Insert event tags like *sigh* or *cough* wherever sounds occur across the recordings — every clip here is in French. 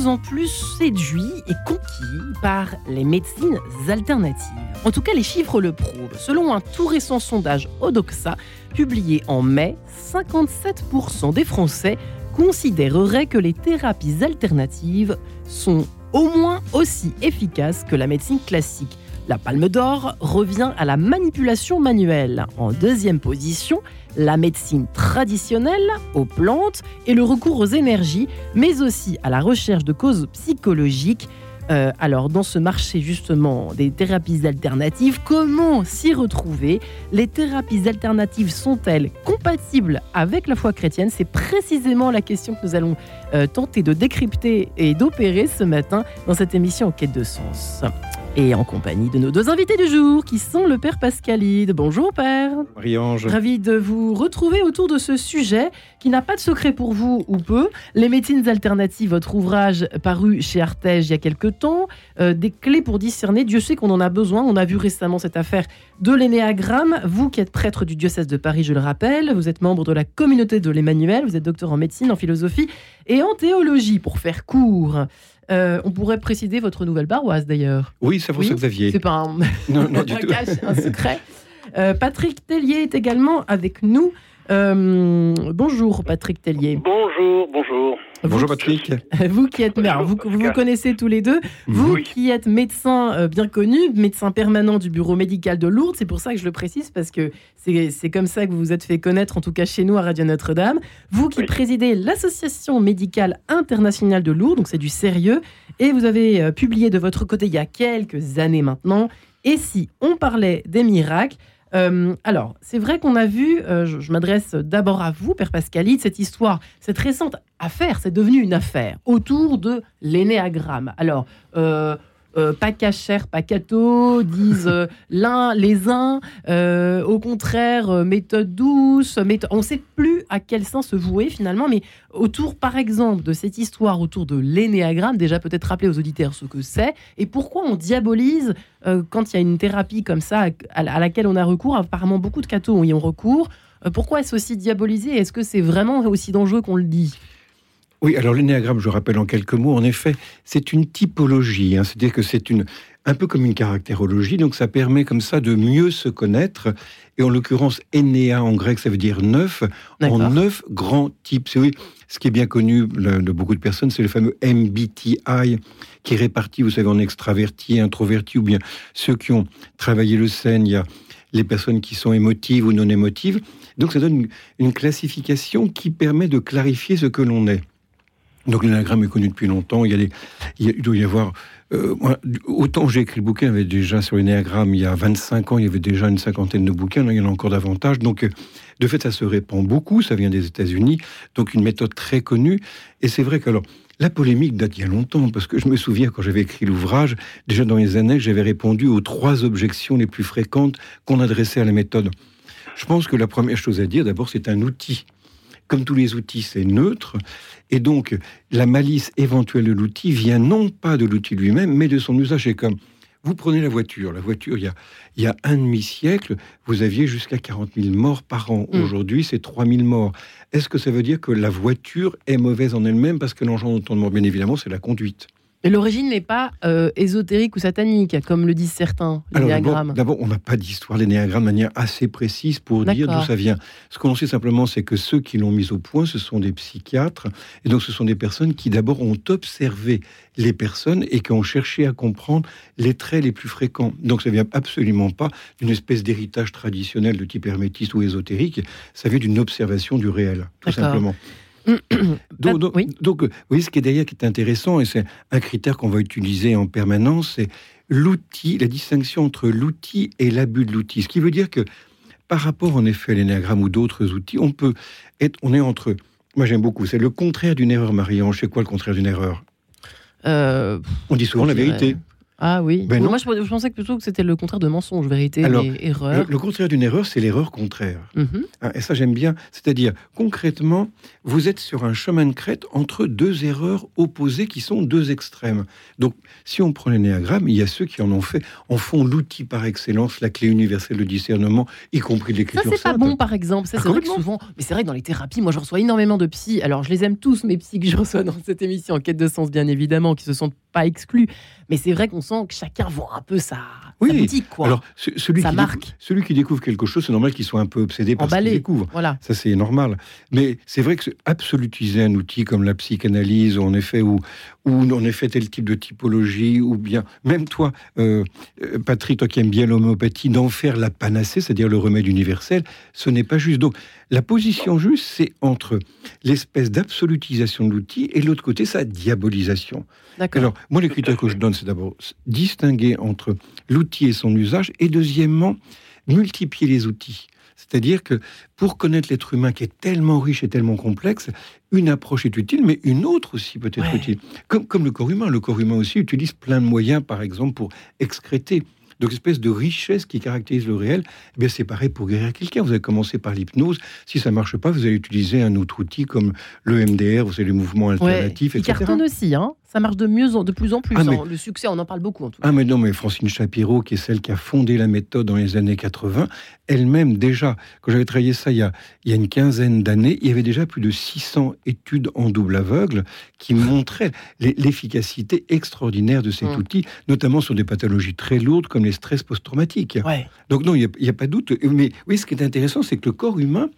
plus en plus séduits et conquis par les médecines alternatives. En tout cas, les chiffres le prouvent. Selon un tout récent sondage Odoxa, publié en mai, 57% des Français considéreraient que les thérapies alternatives sont au moins aussi efficaces que la médecine classique. La palme d'or revient à la manipulation manuelle. En deuxième position, la médecine traditionnelle, aux plantes et le recours aux énergies, mais aussi à la recherche de causes psychologiques. Euh, alors, dans ce marché justement des thérapies alternatives, comment s'y retrouver? Les thérapies alternatives sont-elles compatibles avec la foi chrétienne? C'est précisément la question que nous allons euh, tenter de décrypter et d'opérer ce matin dans cette émission en quête de sens et en compagnie de nos deux invités du jour qui sont le père Pascalide. Bonjour père. Marie-Ange. Ravi de vous retrouver autour de ce sujet qui n'a pas de secret pour vous ou peu. Les médecines alternatives, votre ouvrage paru chez Artege il y a quelques temps, euh, des clés pour discerner. Dieu sait qu'on en a besoin. On a vu récemment cette affaire de l'énéagramme. Vous qui êtes prêtre du diocèse de Paris, je le rappelle, vous êtes membre de la communauté de l'Emmanuel, vous êtes docteur en médecine, en philosophie et en théologie pour faire court. Euh, on pourrait préciser votre nouvelle baroise d'ailleurs. Oui, c'est François Xavier. C'est pas un, non, non, *laughs* du tout. un secret. Euh, Patrick Tellier est également avec nous. Euh, bonjour Patrick Tellier. Bonjour, bonjour. Bonjour Patrick. *laughs* Vous qui êtes maire, vous, vous, connaissez tous les deux. Vous qui êtes médecin euh, bien connu, médecin permanent du bureau médical de Lourdes, c'est pour ça que je le précise parce que c'est comme ça que vous vous êtes fait connaître, en tout cas chez nous à Radio Notre-Dame. Vous qui présidez l'association médicale internationale de Lourdes, donc c'est du sérieux, et vous avez euh, publié de votre côté il y a quelques années maintenant. Et si on parlait des miracles euh, alors, c'est vrai qu'on a vu, euh, je, m'adresse d'abord à vous, Père Pascalide, cette histoire, cette récente affaire, c'est devenu une affaire autour de l'énéagramme. Alors, euh, euh, pas cachère, pas cato, disent euh, *laughs* l'un, les uns, euh, au contraire, méthode douce, méthode... on ne sait plus à quel sens se vouer finalement, mais autour, par exemple, de cette histoire autour de l'énéagramme, déjà peut-être rappeler aux auditeurs ce que c'est, et pourquoi on diabolise quand il y a une thérapie comme ça à, laquelle on a recours, apparemment beaucoup de cathos y ont recours, pourquoi est-ce aussi diabolisé Est-ce que c'est vraiment aussi dangereux qu'on le dit? Oui, alors l'énéagramme, je rappelle en quelques mots, en effet, c'est une typologie, hein. c'est-à-dire que c'est une un peu comme une caractérologie, donc ça permet comme ça de mieux se connaître. Et en l'occurrence, Enéa en grec, ça veut dire neuf, en neuf grands types. Oui, ce qui est bien connu de beaucoup de personnes, c'est le fameux MBTI qui est réparti, vous savez, en extraverti, introverti, ou bien ceux qui ont travaillé le scène, il y a les personnes qui sont émotives ou non émotives. Donc ça donne une classification qui permet de clarifier ce que l'on est. Donc l'énagramme est connu depuis longtemps. Il, y a il, doit y avoir... Euh, autant j'ai écrit le bouquin, il y avait déjà sur l'énéagramme, il y a 25 ans, il y avait déjà une cinquantaine de bouquins, il y en a encore davantage. Donc euh, de fait, ça se répand beaucoup, ça vient des États-Unis, donc une méthode très connue. Et c'est vrai que alors, la polémique date il y a longtemps, parce que je me souviens quand j'avais écrit l'ouvrage, déjà dans les années, j'avais répondu aux trois objections les plus fréquentes qu'on adressait à la méthode. Je pense que la première chose à dire, d'abord, c'est un outil comme tous les outils, c'est neutre. Et donc, la malice éventuelle de l'outil vient non pas de l'outil lui-même, mais de son usage. Et comme vous prenez la voiture, la voiture, il y a, il y a un demi-siècle, vous aviez jusqu'à 40 000 morts par an. Mm. Aujourd'hui, c'est 3 000 morts. Est-ce que ça veut dire que la voiture est mauvaise en elle-même parce que l'engendre autant de morts Bien évidemment, c'est la conduite? Mais l'origine n'est pas euh, ésotérique ou satanique, comme le disent certains, l'énéagramme. D'abord, on n'a pas d'histoire de l'énéagramme de manière assez précise pour dire d'où ça vient. Ce qu'on sait simplement, c'est que ceux qui l'ont mis au point, ce sont des psychiatres. Et donc, ce sont des personnes qui, d'abord, ont observé les personnes et qui ont cherché à comprendre les traits les plus fréquents. Donc, ça vient absolument pas d'une espèce d'héritage traditionnel de type hermétiste ou ésotérique. Ça vient d'une observation du réel, tout simplement. Donc, oui. donc, vous voyez, ce qui est derrière qui est intéressant, et c'est un critère qu'on va utiliser en permanence, c'est l'outil, la distinction entre l'outil et l'abus de l'outil. Ce qui veut dire que par rapport en effet à l'énéagramme ou d'autres outils, on peut être, on est entre, moi j'aime beaucoup, c'est le contraire d'une erreur, Marie-Ange. C'est quoi le contraire d'une erreur? Euh, On dit souvent la vérité. Ah oui. Ben moi, je, pensais plutôt que c'était le contraire de mensonge, vérité, Alors, erreur. Le, contraire d'une erreur, c'est l'erreur contraire. Mhm. Hein, et ça, j'aime bien. C'est-à-dire, concrètement, vous êtes sur un chemin de crête entre deux erreurs opposées qui sont deux extrêmes. Donc, si on prend l'énéagramme, il y a ceux qui en ont fait, en font l'outil par excellence, la clé universelle de discernement, y compris l'écriture. Ça, c'est pas bon, par exemple. Ça, ah, c'est vrai que souvent, mais c'est vrai que dans les thérapies, moi, je reçois énormément de psy. Alors, je les aime tous, mes psys que je reçois dans cette émission, en quête de sens, bien évidemment, qui se sont pas exclus. Mais c'est vrai qu'on sent que chacun voit un peu sa, oui. boutique. Quoi. Alors, celui, qui marque. Découvre, celui qui découvre quelque chose, c'est normal qu'il soit un peu obsédé par ce qu'il découvre. Voilà. Ça, c'est normal. Mais c'est vrai que absolutiser un outil comme la psychanalyse, en effet, ou, ou en effet tel type de typologie, ou bien, même toi, euh, euh, Patrick, toi qui aimes bien l'homéopathie, d'en faire la panacée, c'est-à-dire le remède universel, ce n'est pas juste. Donc, la position juste, c'est entre l'espèce d'absolutisation de l'outil et l'autre côté, sa diabolisation. Alors, moi, les critères que je donne, c'est d'abord distinguer entre l'outil et son usage, et deuxièmement, multiplier les outils. C'est-à-dire que pour connaître l'être humain qui est tellement riche et tellement complexe, une approche est utile, mais une autre aussi peut être utile. Comme, comme le corps humain. Le corps humain aussi utilise plein de moyens, par exemple, pour excréter. Donc, espèce de richesse qui caractérise le réel, eh bien, c'est pareil pour guérir quelqu'un. Vous avez commencé par l'hypnose. Si ça ne marche pas, vous allez utiliser un autre outil comme le MDR, vous avez les mouvements alternatifs, ouais, etc. cartonne aussi, hein ça marche de mieux de plus en plus. Ah, hein. Le succès, on en parle beaucoup en tout cas. Ah mais non, mais Francine Shapiro, qui est celle qui a fondé la méthode dans les années 80, elle-même déjà, quand j'avais travaillé ça il y a, il y a une quinzaine d'années, il y avait déjà plus de 600 études en double aveugle qui *laughs* montraient l'efficacité extraordinaire de cet mmh. outil, notamment sur des pathologies très lourdes comme les stress post-traumatiques. Donc non, il n'y a, a, pas de doute. Mais oui, ce qui est intéressant, c'est que le corps humain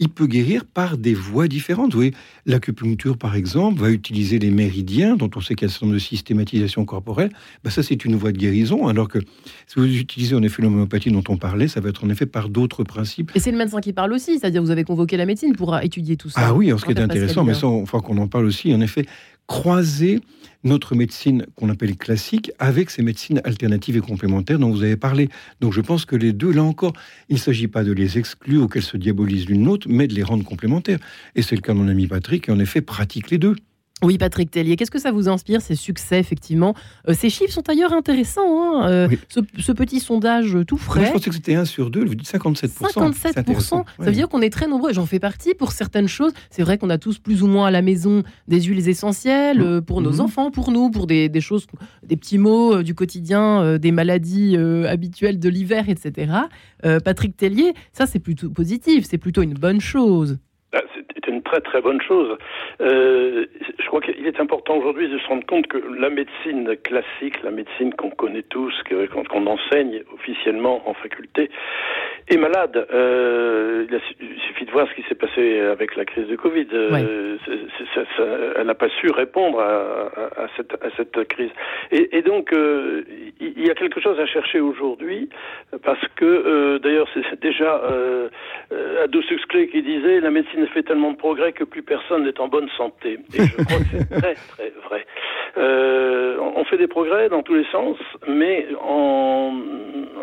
il peut guérir par des voies différentes. Vous voyez, l'acupuncture, par exemple, va utiliser les méridiens, dont on sait qu'il y a un de systématisation corporelle. Ben ça, c'est une voie de guérison, alors que si vous utilisez en effet l'homéopathie dont on parlait, ça va être en effet par d'autres principes. Et c'est le médecin qui parle aussi, c'est-à-dire vous avez convoqué la médecine pour étudier tout ça. Ah oui, ce qui est intéressant, mais ça, enfin qu'on en parle aussi, en effet, croiser notre médecine qu'on appelle classique avec ces médecines alternatives et complémentaires dont vous avez parlé. Donc je pense que les deux, là encore, il ne s'agit pas de les exclure ou qu'elles se diabolisent l'une l'autre, mais de les rendre complémentaires. Et c'est le cas de mon ami Patrick, qui en effet pratique les deux. Oui, Patrick Tellier, qu'est-ce que ça vous inspire, ces succès, effectivement? Euh, Ces chiffres sont d'ailleurs intéressants. Hein, euh, ce, petit sondage tout frais. je pensais que c'était 1 sur 2, vous dites 57%. 57%, ça veut dire qu'on est très nombreux, j'en fais partie pour certaines choses. C'est vrai qu'on a tous plus ou moins à la maison des huiles essentielles euh, pour nos mhm. enfants, pour nous, pour des, choses, des petits mots du quotidien, des maladies habituelles de l'hiver, etc. Patrick Tellier, ça c'est plutôt positif, c'est plutôt une bonne chose. Bah, c'est une très très bonne chose. Euh, je crois qu'il est important aujourd'hui de se rendre compte que la médecine classique, la médecine qu'on connaît tous, qu'on enseigne officiellement en faculté, est malade. Euh, il, suffit de voir ce qui s'est passé avec la crise de Covid. Euh, elle n'a pas su répondre à, cette, crise. Et, donc, il y a quelque chose à chercher aujourd'hui, parce que, d'ailleurs, c'est déjà euh, Aldous Huxley qui disait la médecine fait tellement de progrès que plus personne n'est en bonne santé. Et je crois que c'est *laughs* très très vrai. Euh, on fait des progrès dans tous les sens, mais en,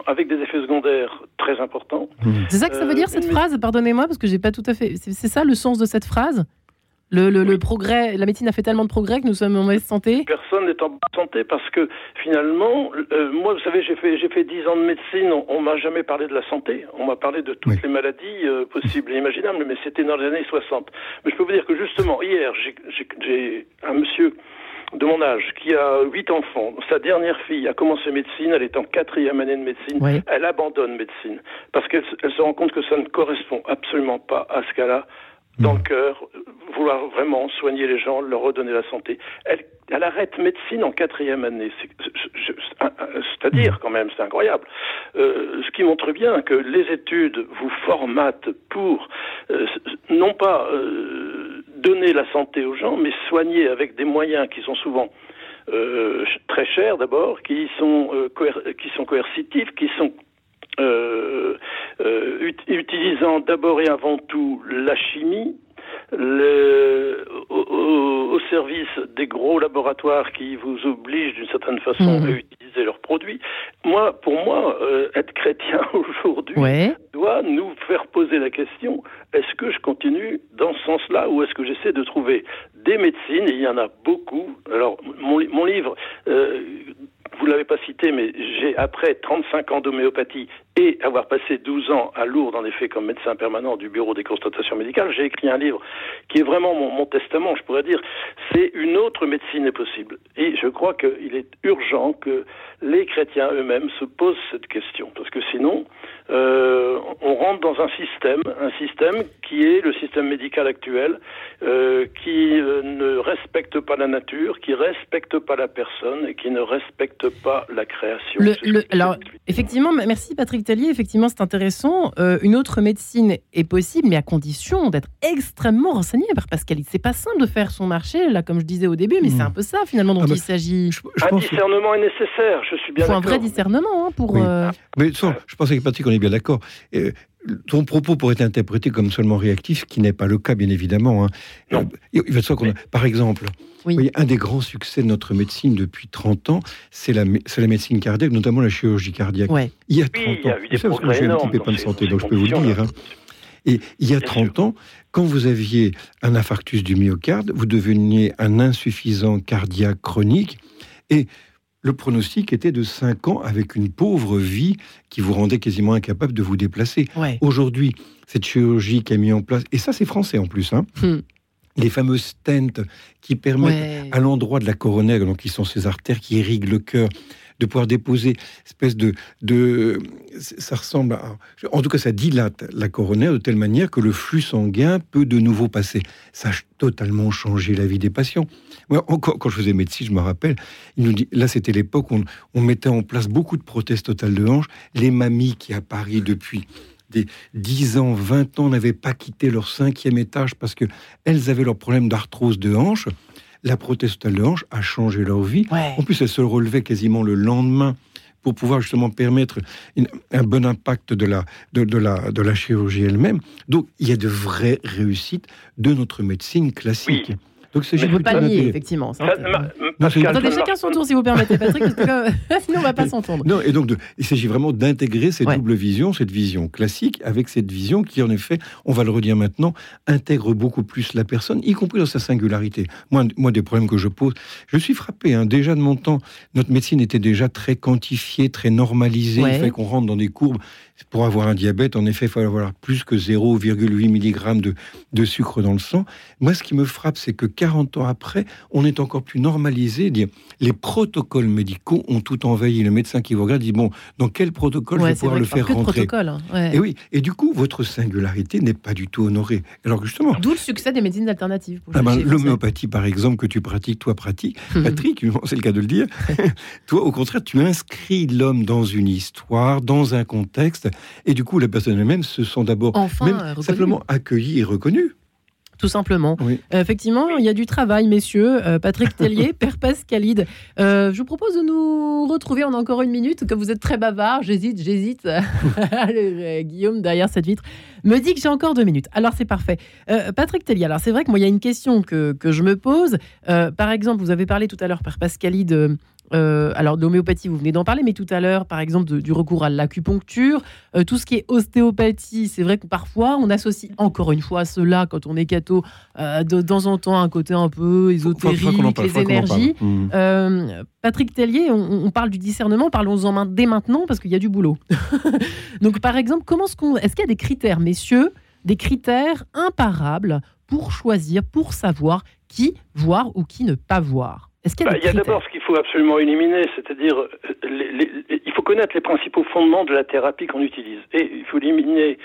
avec des effets secondaires très importants. C'est ça que ça veut dire cette euh, phrase? Pardonnez-moi parce que j'ai pas tout à fait. C'est ça le sens de cette phrase? Le, le, progrès, la médecine a fait tellement de progrès que nous sommes en mauvaise santé? Personne n'est en bonne santé parce que finalement, euh, moi, vous savez, j'ai fait j'ai fait dix ans de médecine. On, m'a jamais parlé de la santé. On m'a parlé de toutes les maladies euh, possibles et imaginables, mais c'était dans les années 60. Mais je peux vous dire que justement, hier, j'ai un monsieur de mon âge qui a huit enfants. Sa dernière fille a commencé médecine. Elle est en quatrième année de médecine. Elle abandonne médecine parce qu'elle se rend compte que ça ne correspond absolument pas à ce qu'elle a dans le cœur, vouloir vraiment soigner les gens, leur redonner la santé. Elle, elle arrête médecine en quatrième année. C'est-à-dire, quand même, c'est incroyable. Euh, ce qui montre bien que les études vous formatent pour, euh, non pas euh, donner la santé aux gens, mais soigner avec des moyens qui sont souvent très chers d'abord, qui sont qui sont coercitifs, qui sont euh, euh, utilisant d'abord et avant tout la chimie, le, au, service des gros laboratoires qui vous obligent d'une certaine façon mhm. à utiliser leurs produits. Moi, pour moi, euh, être chrétien *laughs* aujourd'hui doit nous faire poser la question est-ce que je continue dans ce sens-là ou est-ce que j'essaie de trouver des médecines? Et il y en a beaucoup. Alors, mon, mon livre vous l'avez pas cité, mais j'ai après 35 ans d'homéopathie et avoir passé 12 ans à Lourdes, en effet, comme médecin permanent du bureau des constatations médicales, j'ai écrit un livre qui est vraiment mon, mon testament, je pourrais dire. C'est une autre médecine est possible. Et je crois qu'il est urgent que les chrétiens eux-mêmes se posent cette question, parce que sinon, euh, on rentre dans un système, un système qui est le système médical actuel, euh, qui euh, ne respecte pas la nature, qui respecte pas la personne et qui ne respecte pas la création. Le, alors, effectivement, merci Patrick Tellier. Effectivement, c'est intéressant. Euh, une autre médecine est possible, mais à condition d'être extrêmement renseigné par Pascal. C'est pas simple de faire son marché, là, comme je disais au début, mais c'est hmm. un peu ça finalement dont ah bah, il s'agit. Un discernement est nécessaire. Je suis bien d'accord. Il faut un vrai discernement hein, pour. Mais je pensais que Patrick, on est bien d'accord. Ton propos pourrait être interprété comme seulement réactif, ce qui n'est pas le cas, bien évidemment. Hein. Non. il va de par exemple, un des grands succès de notre médecine depuis 30 ans, c'est la, la, médecine cardiaque, notamment la chirurgie cardiaque. Il y a 30 ans, il y a eu des parce que j'ai un petit pépin de santé, donc je peux vous le dire. Hein. Et il y a 30 ans, quand vous aviez un infarctus du myocarde, vous deveniez un insuffisant cardiaque chronique. Et le pronostic était de 5 ans avec une pauvre vie qui vous rendait quasiment incapable de vous déplacer. Aujourd'hui, cette chirurgie qui a mis en place, et ça c'est français en plus, hein, hmm. les fameuses stents qui permettent à l'endroit de la coronaire, donc qui sont ces artères qui irriguent le cœur, de pouvoir déposer espèce de, de ça ressemble à, en tout cas ça dilate la coronaire de telle manière que le flux sanguin peut de nouveau passer. Ça a totalement changé la vie des patients. Moi, encore quand je faisais médecine, je me rappelle, il nous dit, là c'était l'époque où on, mettait en place beaucoup de prothèses totales de hanches, les mamies qui à Paris depuis des 10 ans, 20 ans n'avaient pas quitté leur cinquième étage parce que elles avaient leur problème d'arthrose de hanche la prothèse de hanche a changé leur vie. En plus, elle se relevait quasiment le lendemain pour pouvoir justement permettre un bon impact de la, de, la, de la chirurgie elle-même. Donc, il y a de vraies réussites de notre médecine classique. Donc c'est juste pas nier, effectivement. Attendez, chacun son tour, si vous permettez, Patrick, parce que *laughs* sinon on va pas s'entendre. Non, et donc il s'agit vraiment d'intégrer cette double vision, cette vision classique, avec cette vision qui, en effet, on va le redire maintenant, intègre beaucoup plus la personne, y compris dans sa singularité. Moi, moi des problèmes que je pose, je suis frappé. Hein, déjà de mon temps, notre médecine était déjà très quantifiée, très normalisée. Il fallait qu'on rentre dans des courbes pour avoir un diabète, en effet, il faut avoir plus que 0,8 mg de, de, sucre dans le sang. Moi, ce qui me frappe, c'est que 40 ans après, on est encore plus normalisé. Dire, les protocoles médicaux ont tout envahi. Le médecin qui vous regarde dit, bon, dans quel protocole je vais pouvoir le faire rentrer? hein. Et oui, et du coup, votre singularité n'est pas du tout honorée. Alors justement... D'où le succès des médecines alternatives. Ah ben, L'homéopathie, par exemple, que tu pratiques, toi pratiques, *laughs* Patrick, *laughs* c'est le cas de le dire, *laughs* toi, au contraire, tu inscris l'homme dans une histoire, dans un contexte, et du coup, les personnes elles-mêmes se sont d'abord simplement accueillies et reconnues tout simplement. effectivement, il y a du travail, messieurs. Euh, Patrick Tellier, *laughs* Père Pascalide. Euh, je vous propose de nous retrouver. On a encore une minute. Comme vous êtes très bavard, j'hésite, j'hésite. *laughs* Guillaume, derrière cette vitre, me dit que j'ai encore deux minutes. Alors, c'est parfait. Euh, Patrick Tellier, alors c'est vrai que moi, il y a une question que, que je me pose. par exemple, vous avez parlé tout à l'heure, Père Pascalide, euh, alors, l'homéopathie, vous venez d'en parler, mais tout à l'heure, par exemple, du recours à l'acupuncture, euh, tout ce qui est ostéopathie, c'est vrai que parfois, on associe encore une fois cela, quand on est catho, euh, de, temps en temps, un côté un peu ésotérique, les énergies. Mmh. Patrick Tellier, on, parle du discernement, parlons-en dès maintenant, parce qu'il y a du boulot. *laughs* Donc, par exemple, comment est-ce qu'on, est-ce qu'il y a des critères, messieurs, des critères imparables pour choisir, pour savoir qui voir ou qui ne pas voir? Bah, il y a, d'abord ce qu'il faut absolument éliminer, c'est-à-dire euh, il faut connaître les principaux fondements de la thérapie qu'on utilise. Et il faut éliminer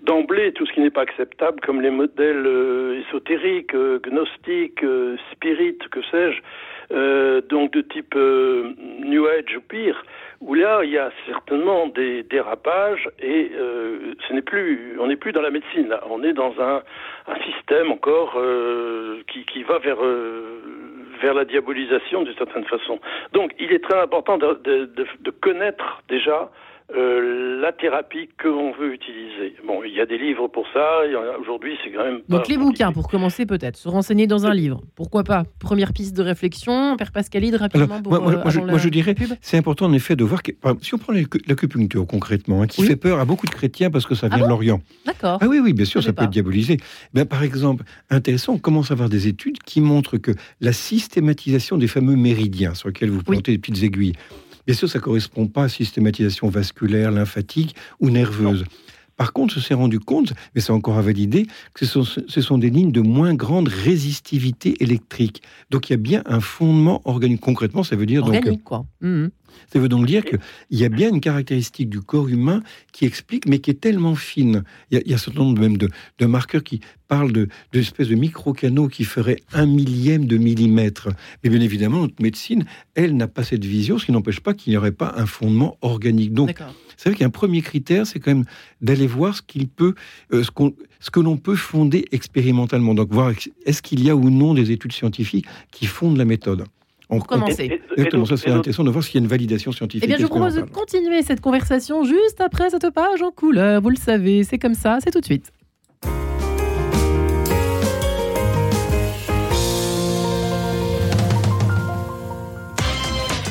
d'emblée tout ce qui n'est pas acceptable, comme les modèles euh, ésotériques, euh, gnostiques, spirites, que sais-je, donc de type New Age ou pire, où là il y a certainement des dérapages et ce n'est plus, on n'est plus dans la médecine là, on est dans un, un système encore qui, qui va vers vers la diabolisation d'une certaine façon. Donc il est très important de, de, de connaître déjà euh, la thérapie que l'on veut utiliser. Bon, il y a des livres pour ça. Aujourd'hui, c'est quand même. Donc les bouquins, pour commencer peut-être, se renseigner dans un livre. Pourquoi pas? Première piste de réflexion, Père Pascalide, rapidement. moi, euh, je, dirais, c'est important en effet de voir que, si on prend l'acupuncture concrètement, hein, qui fait peur à beaucoup de chrétiens parce que ça vient ah de l'Orient. D'accord. Ah oui, oui, bien sûr, ça peut être diabolisé. Ben, par exemple, intéressant, on commence à avoir des études qui montrent que la systématisation des fameux méridiens sur lesquels vous plantez des petites aiguilles Bien sûr, ça ne correspond pas à systématisation vasculaire, lymphatique ou nerveuse. Par contre, on s'est rendu compte, mais c'est encore à valider, que ce sont, ce sont, des lignes de moins grande résistivité électrique. Donc il y a bien un fondement organique. Concrètement, ça veut dire organique, donc. quoi. Mmh. Ça veut donc dire qu'il y a bien une caractéristique du corps humain qui explique, mais qui est tellement fine. Il y a, il y a un certain nombre même de, de marqueurs qui parlent de, de de micro-canaux qui feraient un millième de millimètre. Mais bien évidemment, notre médecine, elle, n'a pas cette vision, ce qui n'empêche pas qu'il n'y aurait pas un fondement organique. Donc, c'est vrai qu'un premier critère, c'est quand même d'aller voir ce qu'il peut, euh, ce, ce que l'on peut fonder expérimentalement. Donc, voir est-ce qu'il y a ou non des études scientifiques qui fondent la méthode. Pour commencer. Exactement, ça c'est intéressant de voir s'il y a une validation scientifique. Eh bien, je vous propose de continuer cette conversation juste après cette page en couleur. Vous le savez, c'est comme ça, c'est tout de suite.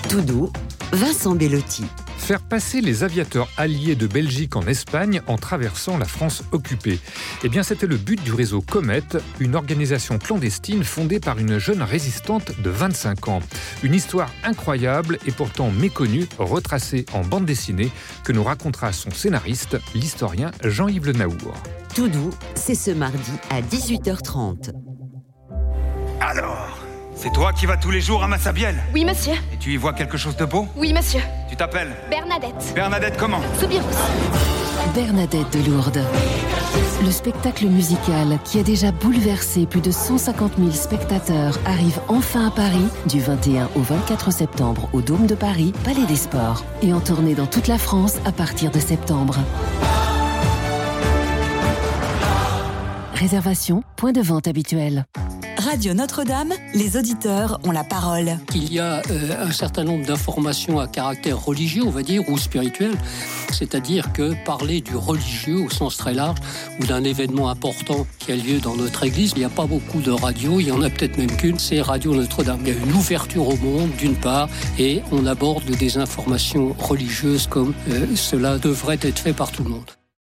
Tout doux, Vincent Bellotti faire passer les aviateurs alliés de Belgique en Espagne en traversant la France occupée. Eh bien, c'était le but du réseau Comet, une organisation clandestine fondée par une jeune résistante de 25 ans. Une histoire incroyable et pourtant méconnue, retracée en bande dessinée, que nous racontera son scénariste, l'historien Jean-Yves Le Naour. Tout doux, c'est ce mardi à 18h30. Alors c'est toi qui vas tous les jours à Massabielle Oui, monsieur. Et tu y vois quelque chose de beau? Oui, monsieur. Tu t'appelles? Bernadette. Bernadette comment? Soubirous. Bernadette de Lourdes. Le spectacle musical qui a déjà bouleversé plus de 150 000 spectateurs arrive enfin à Paris du 21 au 24 septembre au Dôme de Paris, Palais des Sports, et en tournée dans toute la France à partir de septembre. Réservation, point de vente habituel. Radio Notre-Dame, les auditeurs ont la parole. Il y a euh, un certain nombre d'informations à caractère religieux, on va dire, ou spirituel. C'est-à-dire que parler du religieux au sens très large ou d'un événement important qui a lieu dans notre église, il n'y a pas beaucoup de radios, il y en a peut-être même qu'une, c'est Radio Notre-Dame. Il y a une ouverture au monde, d'une part, et on aborde des informations religieuses comme euh, cela devrait être fait par tout le monde.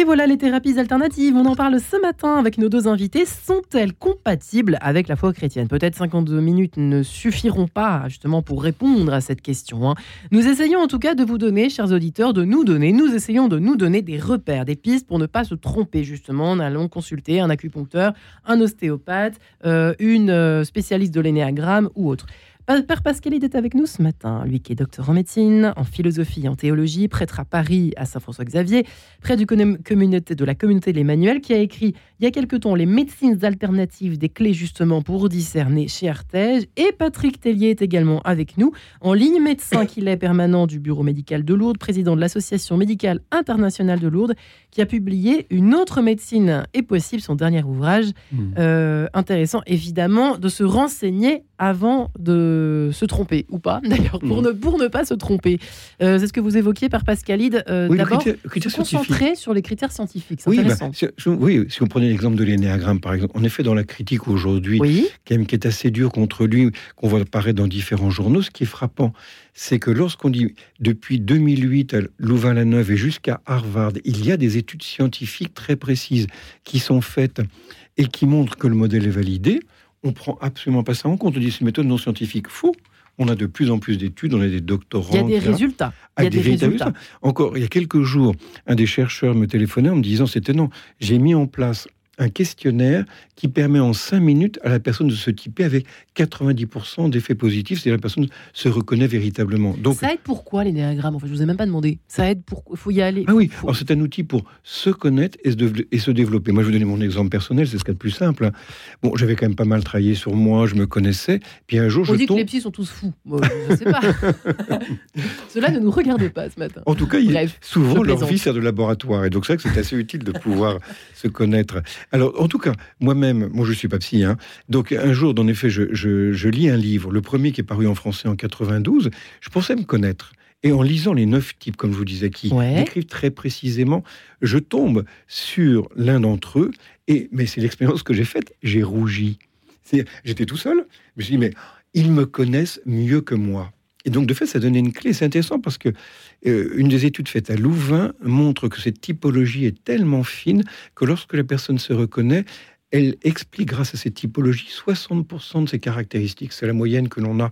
Et voilà les thérapies alternatives. On en parle ce matin avec nos deux invités. Sont-elles compatibles avec la foi chrétienne? Peut-être 52 minutes ne suffiront pas justement pour répondre à cette question. Hein. Nous essayons en tout cas de vous donner, chers auditeurs, de nous donner, nous essayons de nous donner des repères, des pistes pour ne pas se tromper justement en allant consulter un acupuncteur, un ostéopathe, euh, une euh, spécialiste de l'énéagramme ou autre. Père Pascalide est avec nous ce matin, lui qui est docteur en médecine, en philosophie et en théologie, prêtre à Paris, à Saint-François-Xavier, près du communauté, de la communauté de l'Emmanuel, qui a écrit il y a quelque temps les médecines alternatives, des clés justement pour discerner chez Artege. Et Patrick Tellier est également avec nous, en ligne médecin qu'il est permanent du bureau médical de Lourdes, président de l'Association médicale internationale de Lourdes, qui a publié Une autre médecine est possible, son dernier ouvrage. Mmh. Euh, intéressant évidemment de se renseigner avant de se tromper, ou pas *laughs* d'ailleurs, pour, mmh. ne, pour ne pas se tromper. Euh, c'est ce que vous évoquiez par Pascalide. Euh, oui, D'abord, concentrer sur les critères scientifiques. Oui, bah, si, oui, si on prenait l'exemple de l'énéagramme, par exemple, en effet, dans la critique aujourd'hui, qui est assez dur contre lui, qu'on voit apparaître dans différents journaux, ce qui est frappant, c'est que lorsqu'on dit depuis 2008 à Louvain-la-Neuve et jusqu'à Harvard, il y a des études scientifiques très précises qui sont faites et qui montrent que le modèle est validé on prend absolument pas ça en compte. On dit c'est une méthode non scientifique. Faux. On a de plus en plus d'études, on a des doctorants. Il y a des résultats. Il y a des, résultats. Encore, il y a quelques jours, un des chercheurs me téléphonait en me disant c'était non, j'ai mis en place un questionnaire qui permet en 5 minutes à la personne de se typer avec 90% d'effets positifs, c'est-à-dire la personne se reconnaît véritablement. Donc, ça aide pourquoi les néagrammes En fait, je vous ai même pas demandé. Ça aide pour il faut y aller. Ah oui, c'est un outil pour se connaître et se, et se, développer. Moi, je vais donner mon exemple personnel, c'est ce qu'il y a de plus simple. Hein. Bon, j'avais quand même pas mal travaillé sur moi, je me connaissais. Puis un jour, On je dit tombe... que les psys sont tous fous. je sais pas. *laughs* Cela ne nous regarde pas ce matin. En tout cas, souvent leur vie sert de laboratoire, et donc c'est vrai que c'est assez utile de pouvoir *laughs* se connaître. Alors, en tout cas, moi-même, moi je suis pas psy, hein, donc un jour, en effet, je, je, je, lis un livre, le premier qui est paru en français en 92, je pensais me connaître. Et en lisant les neuf types, comme je vous disais, qui ouais. décrivent très précisément, je tombe sur l'un d'entre eux, et mais c'est l'expérience que j'ai faite, j'ai rougi. J'étais tout seul, je me suis dit, mais ils me connaissent mieux que moi. Et donc, de fait, ça donnait une clé. C'est intéressant parce que euh, une des études faites à Louvain montre que cette typologie est tellement fine que lorsque la personne se reconnaît, elle explique grâce à cette typologie 60% de ses caractéristiques. C'est la moyenne que l'on a.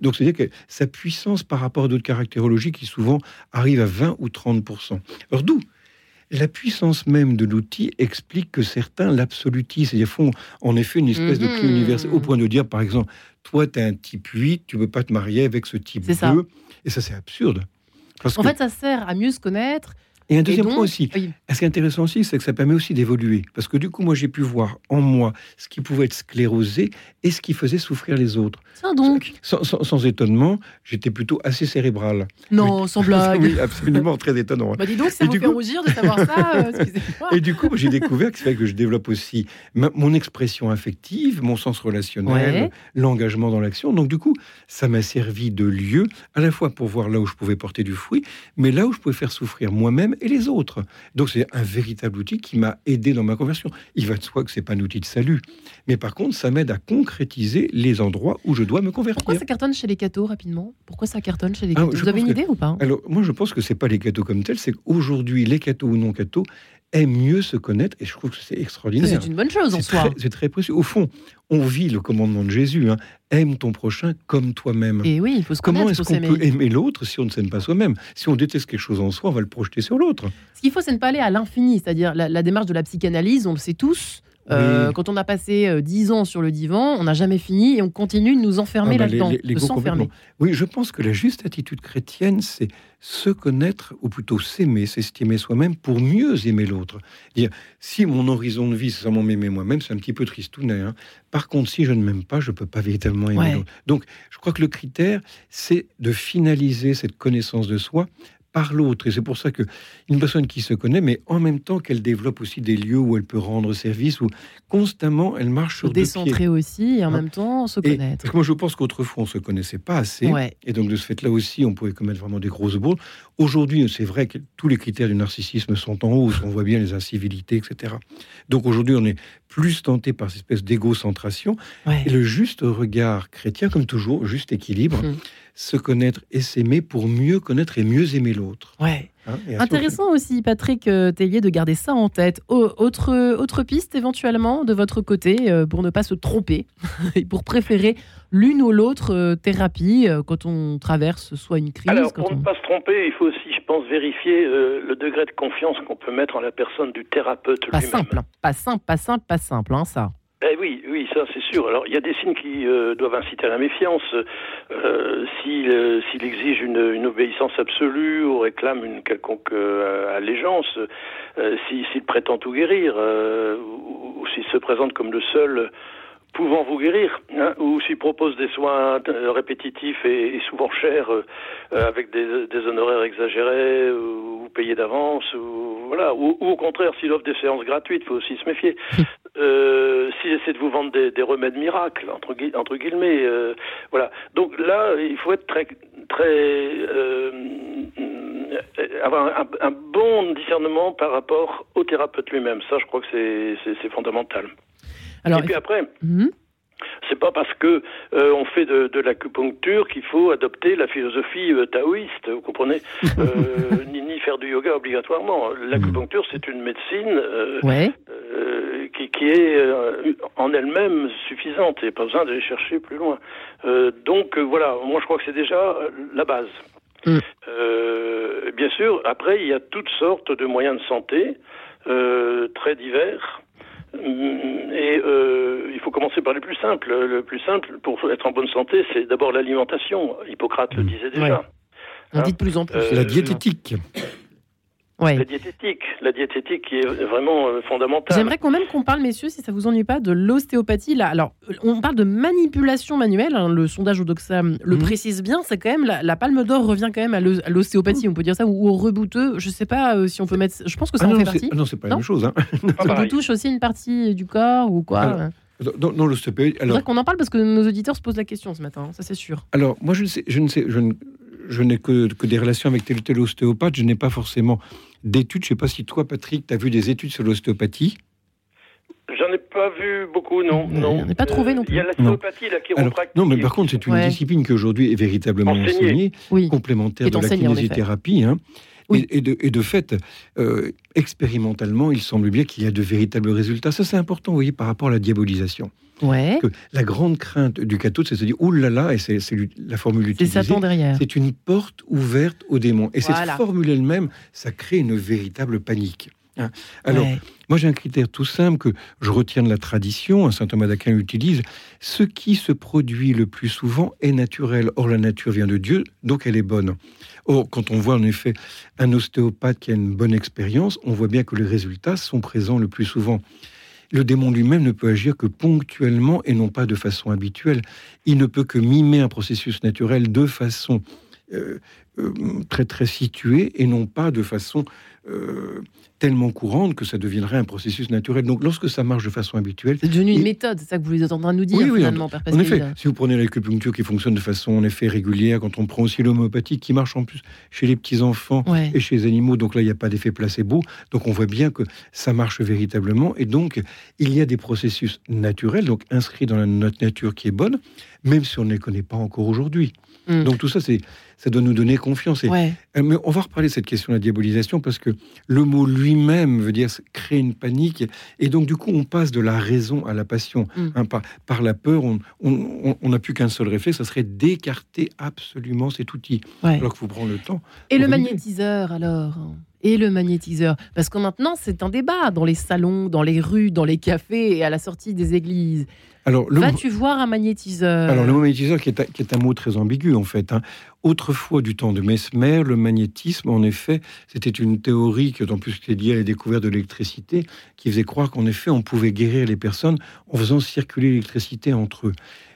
Donc, c'est-à-dire que sa puissance par rapport à d'autres caractérologies qui souvent arrivent à 20 ou 30%. Alors, d'où la puissance même de l'outil explique que certains l'absolutisent, c'est-à-dire font en effet une espèce de clé mhm. universelle, au point de dire, par exemple, toi, tu es un type 8, tu ne peux pas te marier avec ce type 2. Et ça, c'est absurde. en fait, ça sert à mieux se connaître, et un deuxième point aussi, ce qui est intéressant aussi, c'est que ça permet aussi d'évoluer. Parce que du coup, moi, j'ai pu voir en moi ce qui pouvait être sclérosé et ce qui faisait souffrir les autres. donc. Sans, étonnement, j'étais plutôt assez cérébral. Non, sans blague. *laughs* oui, absolument, très étonnant. Bah dis donc, ça vous fait rougir de savoir ça. Euh, *laughs* et du coup, j'ai découvert que c'est fait que je développe aussi mon expression affective, mon sens relationnel, l'engagement dans l'action. Donc du coup, ça m'a servi de lieu à la fois pour voir là où je pouvais porter du fruit, mais là où je pouvais faire souffrir moi-même et les autres. Donc c'est un véritable outil qui m'a aidé dans ma conversion. Il va de soi que c'est pas un outil de salut, mais par contre ça m'aide à concrétiser les endroits où je dois me convertir. Pourquoi ça cartonne chez les cathos rapidement? Pourquoi ça cartonne chez les ah, cathos? Vous avez une idée ou pas? Alors moi je pense que c'est pas les cathos comme tels, c'est qu'aujourd'hui les cathos ou non cathos aiment mieux se connaître et je trouve que c'est extraordinaire. C'est une bonne chose en soi. C'est très précieux. Au fond, on vit le commandement de Jésus. Hein. Aime ton prochain comme toi-même. Et oui, il faut se Comment est-ce qu'on peut aimer l'autre si on ne s'aime pas soi-même? Si on déteste quelque chose en soi, on va le projeter sur l'autre. Ce qu'il faut, c'est ne pas aller à l'infini. C'est-à-dire la, démarche de la psychanalyse, on le sait tous. Euh, quand on a passé euh, dix ans sur le divan, on n'a jamais fini et on continue de nous enfermer ah bah, là-dedans, de s'enfermer. Oui, je pense que la juste attitude chrétienne, c'est se connaître, ou plutôt s'aimer, s'estimer soi-même pour mieux aimer l'autre. Dire, si mon horizon de vie, c'est seulement m'aimer moi-même, c'est un petit peu tristounet. Hein. Par contre, si je ne m'aime pas, je ne peux pas véritablement aimer l'autre. Donc, je crois que le critère, c'est de finaliser cette connaissance de soi par l'autre. Et c'est pour ça que une personne qui se connaît, mais en même temps qu'elle développe aussi des lieux où elle peut rendre service, où constamment elle marche sur Décentrer aussi et en hein même temps se connaître. parce que moi je pense qu'autrefois on se connaissait pas assez. Et donc de ce fait-là aussi, on pouvait commettre vraiment des grosses bourdes. Aujourd'hui, c'est vrai que tous les critères du narcissisme sont en hausse. On voit bien les incivilités, etc. Donc aujourd'hui, on est plus tenté par cette espèce d'égocentration. Et le juste regard chrétien, comme toujours, juste équilibre. Hum se connaître et s'aimer pour mieux connaître et mieux aimer l'autre. Ouais. Hein, Intéressant aussi, Patrick euh, Tellier, de garder ça en tête. autre, autre piste éventuellement de votre côté euh, pour ne pas se tromper *laughs* et pour préférer l'une ou l'autre euh, thérapie quand on traverse soit une crise. Alors, pour ne pas se tromper, il faut aussi, je pense, vérifier le degré de confiance qu'on peut mettre en la personne du thérapeute lui-même. Pas simple, hein. pas simple, pas simple, pas simple, hein, ça. Eh oui, oui, ça c'est sûr. Alors il y a des signes qui euh, doivent inciter à la méfiance. Euh, euh, s'il exige une, obéissance absolue ou réclame une quelconque allégeance, s'il prétend tout guérir, ou, s'il se présente comme le seul pouvant vous guérir, hein, ou s'il propose des soins répétitifs et, souvent chers, avec des, des, honoraires exagérés ou, payés d'avance, ou voilà, ou, au contraire s'il offre des séances gratuites, faut aussi se méfier. *laughs* Euh, s'il essaie de vous vendre des, remèdes miracles, entre, entre guillemets, euh, voilà. Donc là, il faut être très, très euh, avoir un, bon discernement par rapport au thérapeute lui-même. Ça, je crois que c'est fondamental. Alors, Et puis après. Mhm. C'est pas parce que euh, on fait de, de l'acupuncture qu'il faut adopter la philosophie euh, taoïste, vous comprenez? Euh, ni, *laughs* faire du yoga obligatoirement. L'acupuncture, c'est une médecine qui, qui, est en elle-même suffisante. Il n'y a pas besoin d'aller chercher plus loin. donc voilà, moi je crois que c'est déjà la base. Mm. bien sûr, après, il y a toutes sortes de moyens de santé très divers. Et euh, il faut commencer par le plus simple. Le plus simple pour être en bonne santé, c'est d'abord l'alimentation. Hippocrate le disait déjà. On dit de plus en plus. Euh, la diététique. La diététique, la diététique qui est vraiment euh, fondamentale. J'aimerais quand même qu'on parle, messieurs, si ça vous ennuie pas, de l'ostéopathie. Là, alors, on parle de manipulation manuelle. Hein, le sondage Odoxa le mhm. précise bien. C'est quand même la, palme d'or revient quand même à l'ostéopathie, on peut dire ça, ou au rebouteux. Je sais pas euh, si on peut mettre. Je pense que ça ah en fait partie. Non, c'est pas la même chose. Hein. *laughs* ça touche aussi une partie du corps ou quoi. dans, l'ostéopathie. Alors, qu'on en parle parce que nos auditeurs se posent la question ce matin, ça c'est sûr. Alors, moi je ne sais, je ne sais, je ne, je n'ai que, que, des relations avec tel ou tel ostéopathe, je n'ai pas forcément d'études. Je ne sais pas si toi, Patrick, tu as vu des études sur l'ostéopathie? J'en ai pas vu beaucoup, non. non. Ai pas trouvé non plus. Il y a la chiropathie, la chiropractie. non, mais par contre, c'est une discipline qui aujourd'hui est véritablement enseignée, complémentaire de la kinésithérapie. Hein. Et, de, et, de, fait, euh, expérimentalement, il semble bien qu'il y a de véritables résultats. Ça, c'est important, vous voyez, par rapport à la diabolisation. Ouais. Que la grande crainte du cathode, c'est de se dire, oulala, là là, et c'est la formule utilisée. C'est Satan derrière. C'est une porte ouverte au démon. Et cette formule elle-même, ça crée une véritable panique. Hein. Alors, moi j'ai un critère tout simple que je retiens de la tradition, saint Thomas d'Aquin utilise, ce qui se produit le plus souvent est naturel. Or la nature vient de Dieu, donc elle est bonne. Or, quand on voit en effet un ostéopathe qui a une bonne expérience, on voit bien que les résultats sont présents le plus souvent. Le démon lui-même ne peut agir que ponctuellement et non pas de façon habituelle. Il ne peut que mimer un processus naturel de façon euh, euh, très très située et non pas de façon euh, tellement courante que ça deviendrait un processus naturel. Donc, lorsque ça marche de façon habituelle, c'est devenu une méthode, c'est ça que vous êtes en train de nous dire oui, finalement, en, effet, si vous prenez l'acupuncture qui fonctionne de façon en effet régulière, quand on prend aussi l'homéopathie qui marche en plus chez les petits enfants et chez les animaux, donc là il n'y a pas d'effet placebo, donc on voit bien que ça marche véritablement. Et donc il y a des processus naturels, donc inscrits dans notre nature qui est bonne, même si on ne les connaît pas encore aujourd'hui. Hmm. Donc tout ça, c'est ça doit nous donner confiance. Et, euh, mais on va reparler de cette question de la diabolisation parce que le mot lui-même veut dire créer une panique. Et donc, du coup, on passe de la raison à la passion. Mm. Hein, par, la peur, on n'a plus qu'un seul réflexe, ça serait d'écarter absolument cet outil. Alors qu'il faut prendre le temps. Et le magnétiseur, alors et le magnétiseur Parce que maintenant, c'est un débat dans les salons, dans les rues, dans les cafés et à la sortie des églises. Alors, Vas-tu voir un magnétiseur Alors, le magnétiseur, qui est, qui est, un mot très ambigu, en fait. Hein. Autrefois, du temps de Mesmer, le magnétisme, en effet, c'était une théorie qui, en plus, était liée à la découverte de l'électricité, qui faisait croire qu'en effet, on pouvait guérir les personnes en faisant circuler l'électricité entre eux.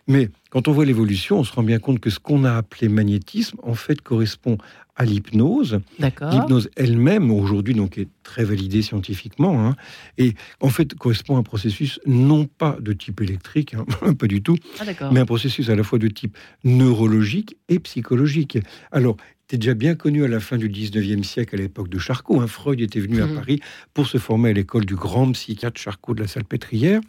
Mais quand on voit l'évolution, on se rend bien compte que ce qu'on a appelé magnétisme, en fait, correspond à l'hypnose. L'hypnose elle-même, aujourd'hui, donc, est très validée scientifiquement, hein, et en fait correspond à un processus non pas de type électrique, hein, *laughs* pas du tout, ah, mais un processus à la fois de type neurologique et psychologique. Alors, c'était déjà bien connu à la fin du 19e siècle, à l'époque de Charcot. Hein. Freud était venu à mmh. Paris pour se former à l'école du grand psychiatre Charcot de la Salpêtrière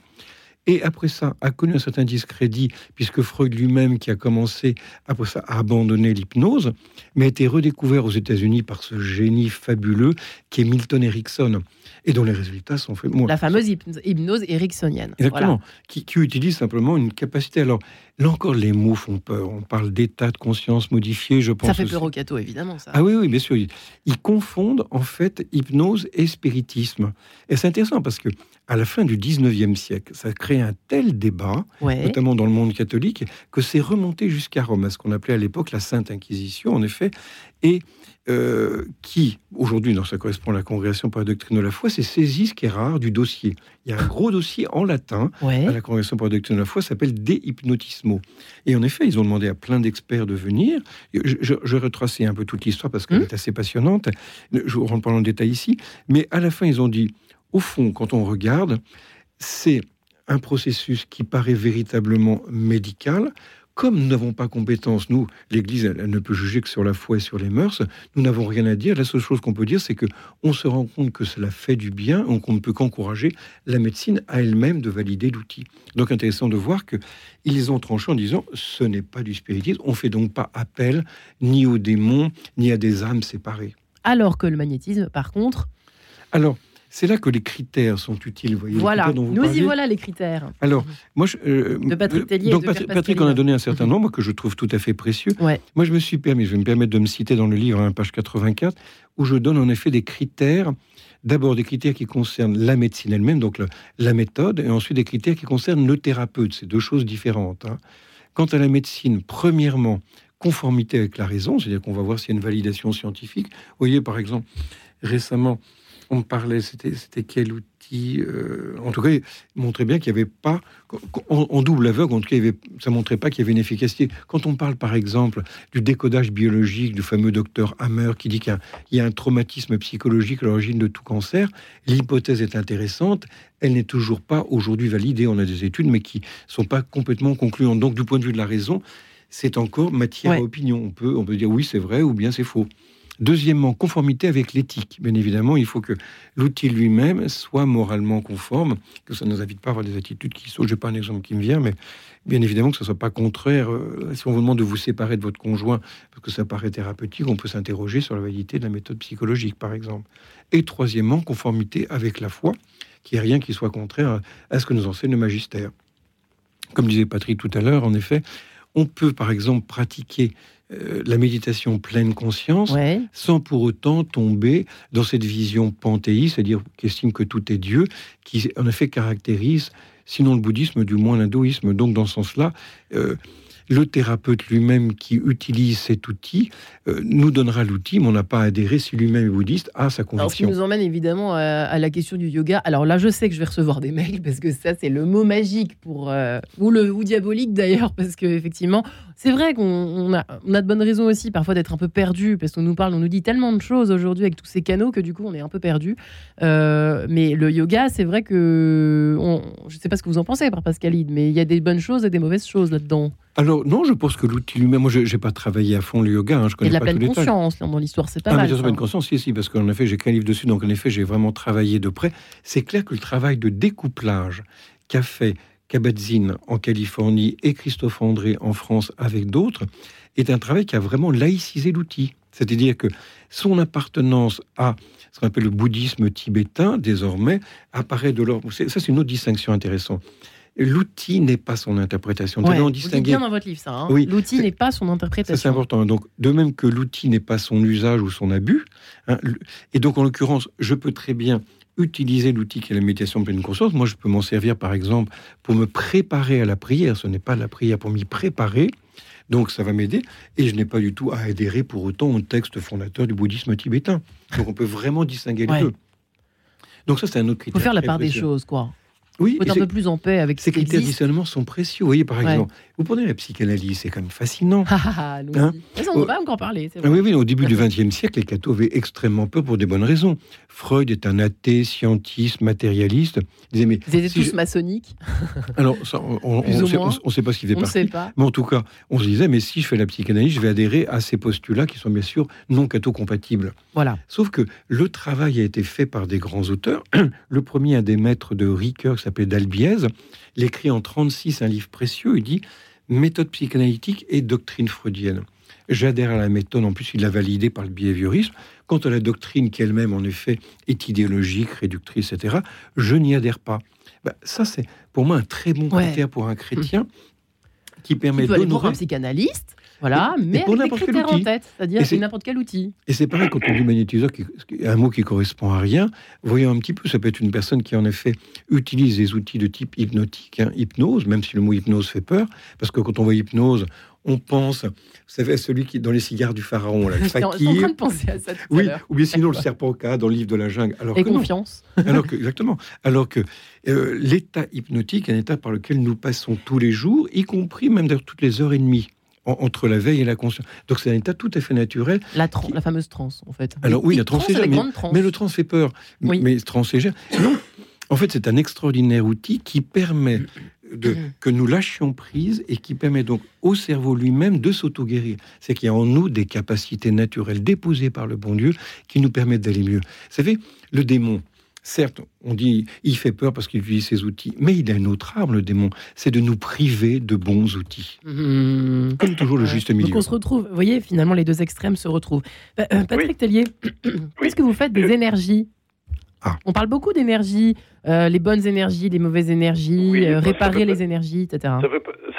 et après ça a connu un certain discrédit, puisque Freud lui-même, qui a commencé après ça à abandonner l'hypnose, mais a été redécouvert aux États-Unis par ce génie fabuleux qui est Milton Erickson, et dont les résultats sont faits. La fameuse hypnose ericksonienne. Exactement, qui, utilise simplement une capacité. Alors, là encore, les mots font peur. On parle d'état de conscience modifié, je pense. Ça fait peur au cateau, évidemment. Ça. Ah oui, oui, bien sûr. Ils confondent en fait hypnose et spiritisme. Et c'est intéressant parce que à la fin du 19e siècle, ça crée un tel débat, notamment dans le monde catholique, que c'est remonté jusqu'à Rome, à ce qu'on appelait à l'époque la Sainte Inquisition, en effet, et euh, qui, aujourd'hui, dans ça correspond à la Congrégation pour la doctrine de la foi, c'est saisi, ce qui est rare, du dossier. Il y a un gros dossier en latin à la Congrégation pour la doctrine de la foi, s'appelle De Hypnotismo. Et en effet, ils ont demandé à plein d'experts de venir. Je, je, je retracer un peu toute l'histoire parce qu'elle mmh. est assez passionnante. Je ne rentre pas dans le détail ici. Mais à la fin, ils ont dit au fond, quand on regarde, c'est un processus qui paraît véritablement médical. Comme nous n'avons pas compétence, nous, l'Église, elle, ne peut juger que sur la foi et sur les mœurs, nous n'avons rien à dire. La seule chose qu'on peut dire, c'est que on se rend compte que cela fait du bien, on ne peut qu'encourager la médecine à elle-même de valider l'outil. Donc intéressant de voir que ils ont tranché en disant ce n'est pas du spiritisme, on fait donc pas appel ni aux démons ni à des âmes séparées. Alors que le magnétisme, par contre, alors c'est là que les critères sont utiles. Voyez, voilà, nous y voilà les critères. Alors, moi, je, euh, de Patrick euh, Tellier. Donc, Patrick, en a donné un certain nombre que je trouve tout à fait précieux. Moi, je me suis permis, je vais me permettre de me citer dans le livre, hein, page 84, où je donne en effet des critères. D'abord des critères qui concernent la médecine elle-même, donc la, méthode, et ensuite des critères qui concernent le thérapeute. C'est deux choses différentes. Hein. Quant à la médecine, premièrement, conformité avec la raison, c'est-à-dire qu'on va voir s'il y a une validation scientifique. Vous voyez, par exemple, récemment, on me parlait, c'était quel outil euh, En tout cas, il montrait bien qu'il n'y avait pas, en, double aveugle, en tout cas, ça montrait pas qu'il y avait une efficacité. Quand on parle, par exemple, du décodage biologique du fameux docteur Hammer qui dit qu'il y, a un traumatisme psychologique à l'origine de tout cancer, l'hypothèse est intéressante. Elle n'est toujours pas aujourd'hui validée. On a des études, mais qui sont pas complètement concluantes. Donc, du point de vue de la raison, c'est encore matière à opinion. On peut, on peut dire oui, c'est vrai, ou bien c'est faux. Deuxièmement, conformité avec l'éthique. Bien évidemment, il faut que l'outil lui-même soit moralement conforme, que ça ne nous invite pas à avoir des attitudes qui sont, je n'ai pas un exemple qui me vient, mais bien évidemment que ce ne soit pas contraire. Euh, si on vous demande de vous séparer de votre conjoint, parce que ça paraît thérapeutique, on peut s'interroger sur la validité de la méthode psychologique, par exemple. Et troisièmement, conformité avec la foi, qu'il n'y rien qui soit contraire à ce que nous enseigne le magistère. Comme disait Patrick tout à l'heure, en effet, on peut par exemple pratiquer euh, la méditation pleine conscience sans pour autant tomber dans cette vision panthéiste, c'est-à-dire qui estime que tout est Dieu, qui en effet caractérise, sinon le bouddhisme, du moins l'hindouisme. Donc dans ce sens-là, euh, le thérapeute lui-même qui utilise cet outil euh, nous donnera l'outil, mais on n'a pas adhéré, si lui-même est bouddhiste, à sa conviction. Alors, ce qui nous emmène évidemment à, la question du yoga. Alors là, je sais que je vais recevoir des mails parce que ça, c'est le mot magique pour euh, ou le ou diabolique d'ailleurs, parce que effectivement, c'est vrai qu'on a, on a de bonnes raisons aussi parfois d'être un peu perdu parce qu'on nous parle, on nous dit tellement de choses aujourd'hui avec tous ces canaux que du coup, on est un peu perdu. Euh, mais le yoga, c'est vrai que je ne sais pas ce que vous en pensez, par Pascalide, mais il y a des bonnes choses et des mauvaises choses là-dedans. Alors non, je pense que l'outil lui-même, moi, je n'ai pas travaillé à fond le yoga. Hein, je connais de la pleine conscience dans l'histoire, c'est pas ah, mal. Mais pleine conscience, si, si, parce qu'en effet, j'ai qu'un livre dessus, donc en effet, j'ai vraiment travaillé de près. C'est clair que le travail de découplage qu'a fait Kabat-Zinn en Californie et Christophe André en France avec d'autres est un travail qui a vraiment laïcisé l'outil. C'est-à-dire que son appartenance à ce qu'on appelle le bouddhisme tibétain, désormais, apparaît de l'ordre. Ça, c'est une autre distinction intéressante l'outil n'est pas son interprétation. Ouais, vous dites bien dans votre livre ça. Hein. oui, l'outil n'est pas son interprétation. c'est important. Donc, de même que l'outil n'est pas son usage ou son abus, hein, et donc en l'occurrence, je peux très bien utiliser l'outil qui est la méditation de pleine conscience. Moi, je peux m'en servir, par exemple, pour me préparer à la prière. Ce n'est pas la prière pour m'y préparer. Donc ça va m'aider. Et je n'ai pas du tout à adhérer pour autant au texte fondateur du bouddhisme tibétain. Donc on peut vraiment distinguer les deux. Donc ça, c'est un autre critère. Il faut faire la part des choses, quoi. Oui, être un peu plus en paix avec ces critères discernement sont précieux. Vous voyez, par exemple, vous prenez la psychanalyse, c'est quand même fascinant. Ah, hein on va encore parler. Ah oui, oui, au début du XXe siècle, les cathos avaient extrêmement peur pour des bonnes raisons. Freud est un athée, scientiste, matérialiste. Ils, mais Ils étaient tous maçonniques. *laughs* Alors, on ne sait, pas ce qu'il on partie. Sait pas. Mais en tout cas, on se disait, mais si je fais la psychanalyse, je vais adhérer à ces postulats qui sont bien sûr non catho-compatibles. Voilà. Sauf que le travail a été fait par des grands auteurs. *clears throat* Le premier, un des maîtres de Ricoeur, s'appelait Dalbiez, il écrit en 36 un livre précieux, il dit méthode psychanalytique et doctrine freudienne. J'adhère à la méthode, en plus il l'a validée par le behaviorisme. Quant à la doctrine qui elle-même, en effet, est idéologique, réductrice, etc., je n'y adhère pas. Ben, ça, c'est pour moi un très bon critère pour un chrétien qui permet d'honorer... un psychanalyste voilà, mais pour avec des critères en tête, c'est-à-dire n'importe quel outil. Et c'est pareil quand on dit magnétiseur, qui, un mot qui correspond à rien. Voyons un petit peu, ça peut être une personne qui en effet utilise des outils de type hypnotique, hein, hypnose, même si le mot hypnose fait peur, parce que quand on voit hypnose, on pense, vous savez, à celui qui dans les cigares du pharaon, là, *laughs* le fakir. en train de penser à ça. Tout oui, ou bien sinon le serpent K dans le livre de la jungle. Alors Et confiance. Alors que, exactement. Alors que euh, l'état hypnotique est un état par lequel nous passons tous les jours, y compris même dans toutes les heures et demie entre la veille et la conscience. Donc c'est un état tout à fait naturel. La, la fameuse transe, en fait. Alors oui, la transe, est mais, mais, le trans fait peur. Oui. Mais transe est Non, en fait, c'est un extraordinaire outil qui permet de, que nous lâchions prise et qui permet donc au cerveau lui-même de s'auto-guérir. C'est qu'il y a en nous des capacités naturelles déposées par le bon Dieu qui nous permettent d'aller mieux. Vous savez, le démon, Certes, on dit il fait peur parce qu'il utilise ses outils, mais il a une autre arme, le démon, c'est de nous priver de bons outils. Mmh. Comme toujours le juste milieu. Donc on se retrouve, vous voyez, finalement les deux extrêmes se retrouvent. Bah, euh, Patrick Tellier, *clears throat* qu'est-ce que vous faites des énergies ah. On parle beaucoup d'énergie, euh, les bonnes énergies, les mauvaises énergies, euh, réparer les énergies, etc. Ça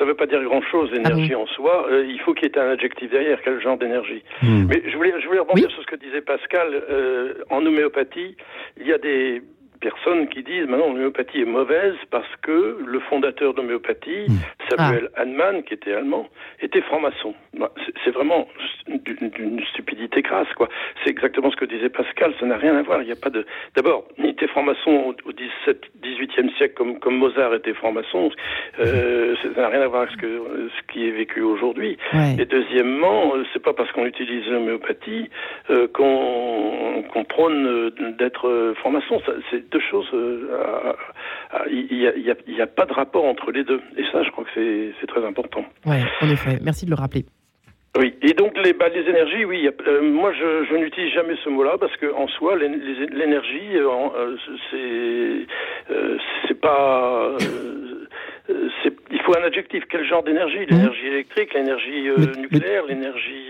ne veut, pas dire grand-chose, l'énergie ah en soi. il faut qu'il y ait un adjectif derrière, quel genre d'énergie. Hmm. Mais je voulais, je voulais rebondir sur ce que disait Pascal. en homéopathie, il y a des personnes qui disent maintenant l'homéopathie est mauvaise parce que le fondateur hmm. Samuel ah. Hahnemann, qui était allemand, était franc-maçon. Bah, c'est vraiment d'une stupidité crasse, quoi. C'est exactement ce que disait Pascal, ça n'a rien à voir. Il n'y a pas de. D'abord, il était franc-maçon au 17, 18e siècle comme, comme Mozart était franc-maçon. Euh, ça n'a rien à voir avec ce, que, ce qui est vécu aujourd'hui. Et deuxièmement, c'est pas parce qu'on utilise l'homéopathie euh, qu'on prône d'être franc-maçon. C'est deux choses. Euh, il n'y a, pas de rapport entre les deux. Et ça, je crois que c'est très important. Oui, en effet. Merci de le rappeler. Oui, et donc les, bah, les énergies, oui, euh, moi je, je n'utilise jamais ce mot-là parce que en soi, l'énergie, euh, c'est c'est pas euh, il faut un adjectif. Quel genre d'énergie? Mmh. L'énergie électrique, l'énergie euh, nucléaire, l'énergie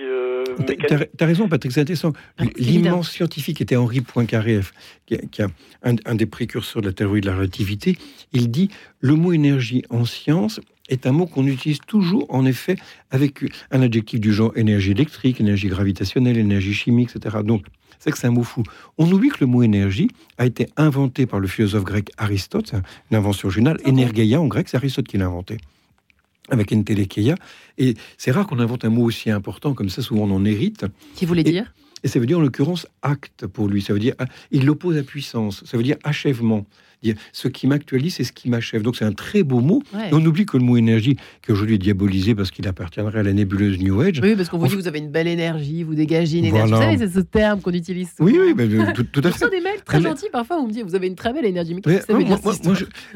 mécanique T'as raison, Patrick, c'est intéressant. L'immense scientifique était Henri Poincaré, qui, qui a un, un, des précurseurs de la théorie de la relativité. Il dit le mot énergie en science est un mot qu'on utilise toujours, en effet, avec un adjectif du genre énergie électrique, énergie gravitationnelle, énergie chimique, etc. Donc, c'est que c'est un mot fou. On oublie que le mot énergie a été inventé par le philosophe grec Aristote, une invention géniale. Ah Energeia en grec, c'est Aristote qui l'a inventé avec entelekeia. Et c'est rare qu'on invente un mot aussi important comme ça, souvent on en hérite. Qui voulait dire? Et ça veut dire en l'occurrence acte pour lui. Ça veut dire, il l'oppose à puissance. Ça veut dire achèvement ce qui m'actualise, c'est ce qui m'achève. Donc c'est un très beau mot. on oublie que le mot énergie, qui aujourd'hui est diabolisé parce qu'il appartiendrait à la nébuleuse New Age. Oui, parce qu'on vous dit vous avez une belle énergie, vous dégagez une énergie. Vous savez, c'est ce terme qu'on utilise. Oui, oui, euh, tout, à *laughs* fait. des mails très gentils parfois, on me dit vous avez une très belle énergie. Mais moi,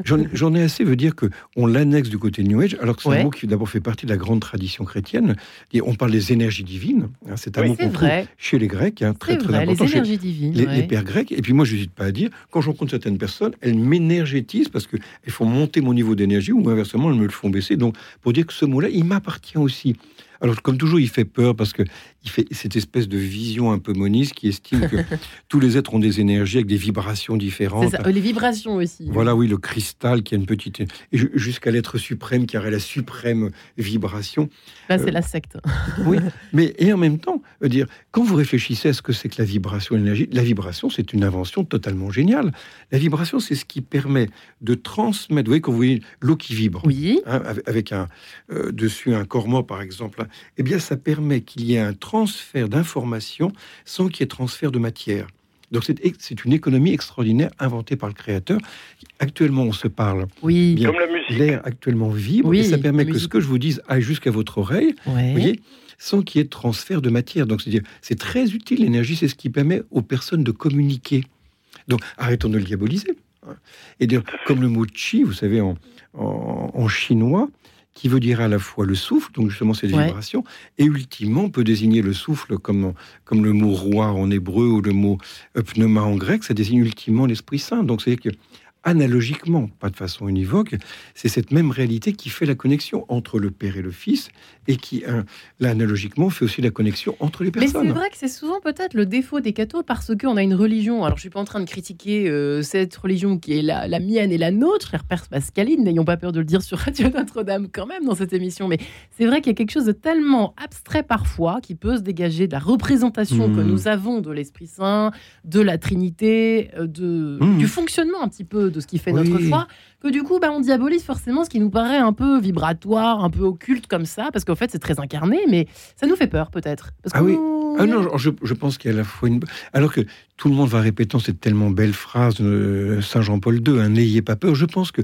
j'en ai assez veut dire que on l'annexe du côté New Age, alors que c'est un mot qui d'abord fait partie de la grande tradition chrétienne. Et on parle des énergies divines. Hein, c'est un mot qu'on trouve chez les Grecs, hein, très très important. Les énergies divines. Les, pères grecs. Et puis moi, je n'hésite pas à dire, quand je rencontre certaines personnes, elles m'énergétisent parce qu'elles font monter mon niveau d'énergie ou inversement, elles me le font baisser. Donc, pour dire que ce mot-là, il m'appartient aussi. Alors, comme toujours, il fait peur parce que il fait cette espèce de vision un peu moniste qui estime que *laughs* tous les êtres ont des énergies avec des vibrations différentes. Ça, les vibrations aussi. Voilà, oui, le cristal qui a une petite. jusqu'à l'être suprême qui aurait la suprême vibration. Là, c'est euh, la secte. *laughs* oui, *laughs* mais et en même temps, euh, dire, quand vous réfléchissez à ce que c'est que la vibration, l'énergie, la vibration, c'est une invention totalement géniale. La vibration, c'est ce qui permet de transmettre. Vous voyez, quand vous voyez l'eau qui vibre, oui. Hein, avec un, euh, dessus un corps mort, par exemple, eh bien, ça permet qu'il y ait un transfert d'informations sans qu'il y ait transfert de matière. Donc c'est une économie extraordinaire inventée par le créateur. Actuellement, on se parle. Oui. Comme la musique. L'air actuellement vibre et ça permet que ce que je vous dise aille jusqu'à votre oreille. Vous voyez sans qu'il y ait de transfert de matière. Donc, c'est-à-dire, c'est très utile, l'énergie, c'est ce qui permet aux personnes de communiquer. Donc, arrêtons de le diaboliser. Hein. Et dire, comme le mot chi, vous savez, en, en chinois, qui veut dire à la fois le souffle, donc justement c'est des vibrations, et ultimement on peut désigner le souffle comme, comme le mot roi en hébreu ou le mot pneuma en grec, ça désigne ultimement l'Esprit Saint. Donc c'est que analogiquement, pas de façon univoque, c'est cette même réalité qui fait la connexion entre le Père et le Fils et qui, là, analogiquement, fait aussi la connexion entre les personnes. Mais c'est vrai que c'est souvent peut-être le défaut des cathos parce qu'on a une religion. Alors, je suis pas en train de critiquer euh, cette religion qui est la, la, mienne et la nôtre, chère Père Pascaline, n'ayons pas peur de le dire sur Radio Notre-Dame quand même dans cette émission. Mais c'est vrai qu'il y a quelque chose de tellement abstrait parfois qui peut se dégager de la représentation que mmh. nous avons de l'Esprit Saint, de la Trinité, euh, de, mmh. du fonctionnement un petit peu de ce qui fait notre foi, que du coup, bah, on diabolise forcément ce qui nous paraît un peu vibratoire, un peu occulte comme ça, parce qu'en fait, c'est très incarné, mais ça nous fait peur peut-être. Ah oui. Ah non, je, pense qu'il y a à la fois une. Alors que tout le monde va répétant cette tellement belle phrase de Saint Jean-Paul II, hein, n'ayez pas peur. Je pense que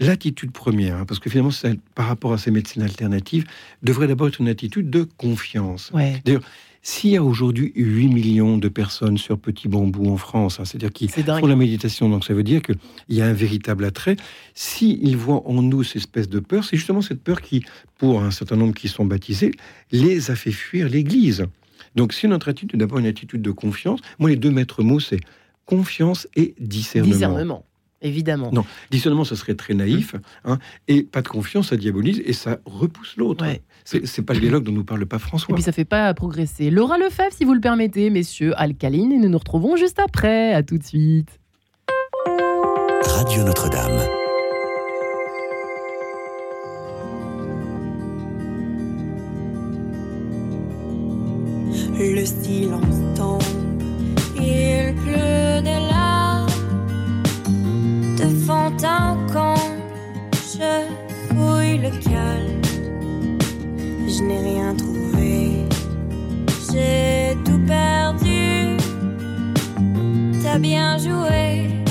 l'attitude première, hein, parce que finalement, par rapport à ces médecines alternatives, devrait d'abord être une attitude de confiance. D'ailleurs, s'il y a aujourd'hui 8 millions de personnes sur Petit Bambou en France, hein, c'est-à-dire qui font la méditation, donc ça veut dire qu'il y a un véritable attrait. S'ils voient en nous cette espèce de peur, c'est justement cette peur qui, pour un certain nombre qui sont baptisés, les a fait fuir l'Église. Donc si notre attitude d'abord une attitude de confiance, moi les deux maîtres mots, c'est confiance et discernement. Discernement. Évidemment. Non, discernement, ça serait très naïf, hein, et pas de confiance, ça diabolise et ça repousse l'autre. C'est pas le dialogue dont nous parle pas François. Et puis ça fait pas progresser. Laura Lefebvre, si vous le permettez, messieurs, alcaline, et nous nous retrouvons juste après. À tout de suite. Radio Notre-Dame. Le silence en comble, je fouille le calme je n'ai rien trouvé. J'ai tout perdu. T'as bien joué,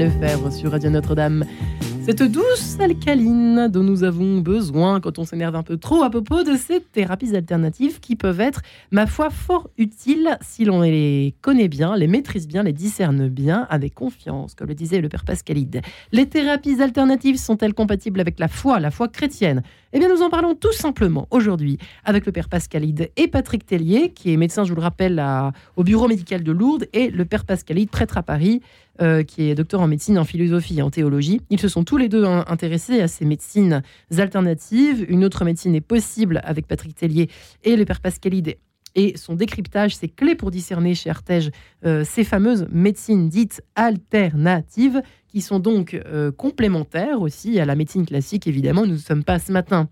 Lefebvre sur Radio Notre-Dame. Cette douce alcaline dont nous avons besoin quand on s'énerve un peu trop à propos de ces thérapies alternatives qui peuvent être, ma foi, fort utiles si l'on les connaît bien, les maîtrise bien, les discerne bien, avec confiance, comme le disait le père Pascalide. Les thérapies alternatives sont-elles compatibles avec la foi, la foi chrétienne? Eh bien, nous en parlons tout simplement aujourd'hui avec le père Pascalide et Patrick Tellier, qui est médecin, je vous le rappelle, au bureau médical de Lourdes, et le père Pascalide, prêtre à Paris, euh, qui est docteur en médecine, en philosophie et en théologie. Ils se sont tous les deux intéressés à ces médecines alternatives. Une autre médecine est possible avec Patrick Tellier et le père Pascalide et son décryptage, c'est clé pour discerner chez Artege euh, ces fameuses médecines dites alternatives, qui sont donc euh, complémentaires aussi à la médecine classique, évidemment. Nous ne sommes pas ce matin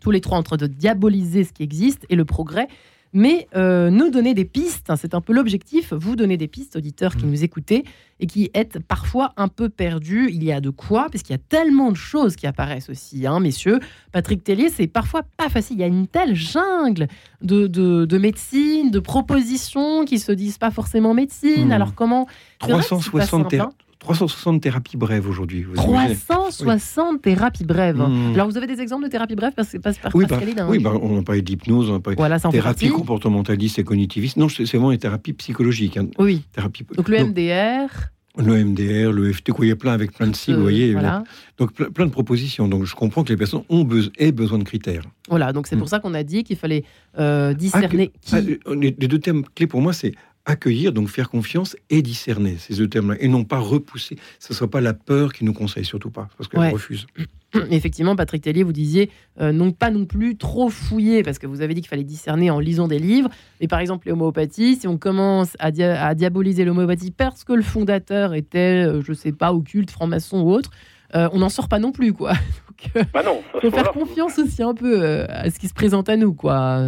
tous les trois en train de diaboliser ce qui existe et le progrès, mais euh, nous donner des pistes. Hein, c'est un peu l'objectif, vous donner des pistes, auditeurs qui mmh. nous écoutez et qui êtes parfois un peu perdus. Il y a de quoi, parce qu'il y a tellement de choses qui apparaissent aussi, hein, messieurs. Patrick Tellier, c'est parfois pas facile. Il y a une telle jungle de, de, médecine, de propositions qui se disent pas forcément médecine. Mmh. Alors comment? 360 360 thérapies brèves aujourd'hui. 360 thérapies brèves. Hmm. Alors, vous avez des exemples de thérapies brèves parce, parce, par Oui, bah, oui bah, on a parlé d'hypnose, on a parlé voilà, de thérapie comportementaliste et cognitiviste. Non, c'est vraiment des thérapies psychologiques. Hein. Oui. Donc, le MDR le MDR, le FT, il y a plein avec plein de sigles, vous voyez. Donc plein, de propositions. Donc je comprends que les personnes ont besoin, aient besoin de critères. Voilà, donc c'est pour hmm. ça qu'on a dit qu'il fallait euh, discerner. Ah, qui... Ah, les deux thèmes clés pour moi, c'est accueillir, donc faire confiance et discerner ces deux termes-là, et non pas repousser. Ce ne soit pas la peur qui nous conseille, surtout pas, parce qu'elle refuse. *clears throat* Effectivement, Patrick Tellier, vous disiez euh, non pas non plus trop fouiller, parce que vous avez dit qu'il fallait discerner en lisant des livres. Mais par exemple, l'homéopathie, si on commence à, diaboliser l'homéopathie parce que le fondateur était, euh, je sais pas, occulte, franc-maçon ou autre, euh, on n'en sort pas non plus, quoi. *laughs* Donc, bah non, faut faire confiance aussi un peu à ce qui se présente à nous, quoi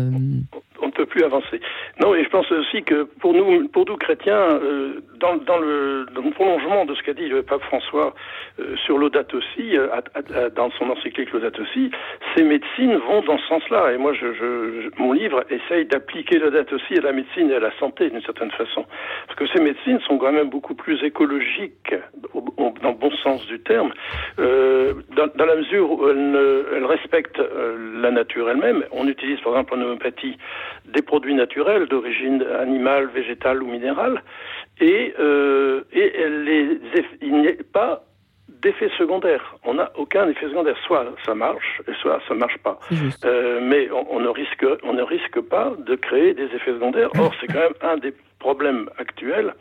plus avancer. Non, et je pense aussi que pour nous, pour nous chrétiens, euh, dans, dans, le, dans, le, prolongement de ce qu'a dit le pape François euh, sur l'audate aussi, euh, dans son encyclique l'audate aussi, ces médecines vont dans ce sens-là. Et moi, je, je, mon livre essaye d'appliquer l'audate aussi à la médecine et à la santé d'une certaine façon, parce que ces médecines sont quand même beaucoup plus écologiques dans le bon sens du terme, dans, dans, la mesure où elles, elles respectent la nature elle-même. On utilise par exemple en homéopathie des produits naturels d'origine animale, végétale ou minérale, et, euh, et les, il n'y a pas d'effet secondaire. On n'a aucun effet secondaire. Soit ça marche, soit ça marche pas. Euh, mais on, ne risque, on ne risque pas de créer des effets secondaires. Or, c'est quand même un des problèmes actuels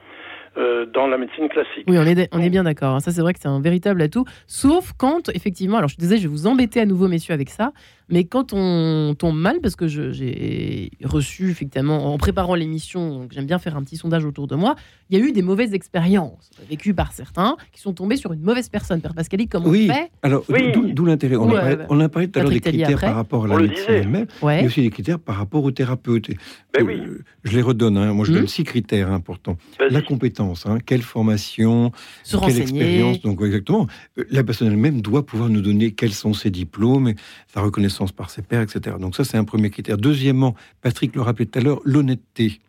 euh, dans la médecine classique. Oui, on est, on est bien d'accord. Hein. Ça, c'est vrai que c'est un véritable atout. Sauf quand, effectivement, alors je disais, je vais vous embêter à nouveau, messieurs, avec ça, mais quand on tombe mal, parce que j'ai reçu, effectivement, en préparant l'émission, j'aime bien faire un petit sondage autour de moi, il y a eu des mauvaises expériences vécues par certains qui sont tombés sur une mauvaise personne. Père Pascali, comment oui. on fait Alors, d'où l'intérêt? On, on, a parlé tout à l'heure des critères par rapport à la médecine elle-même, mais aussi des critères par rapport au thérapeute. Ben oui. Euh, je les redonne. Hein. Moi, je donne hmm. six critères importants. La compétence, hein. quelle formation, quelle expérience. Donc, exactement. Euh, la personne elle-même doit pouvoir nous donner quels sont ses diplômes, sa reconnaissance par ses pairs, etc. Donc ça, c'est un premier critère. Deuxièmement, Patrick le rappelait tout à l'heure, l'honnêteté.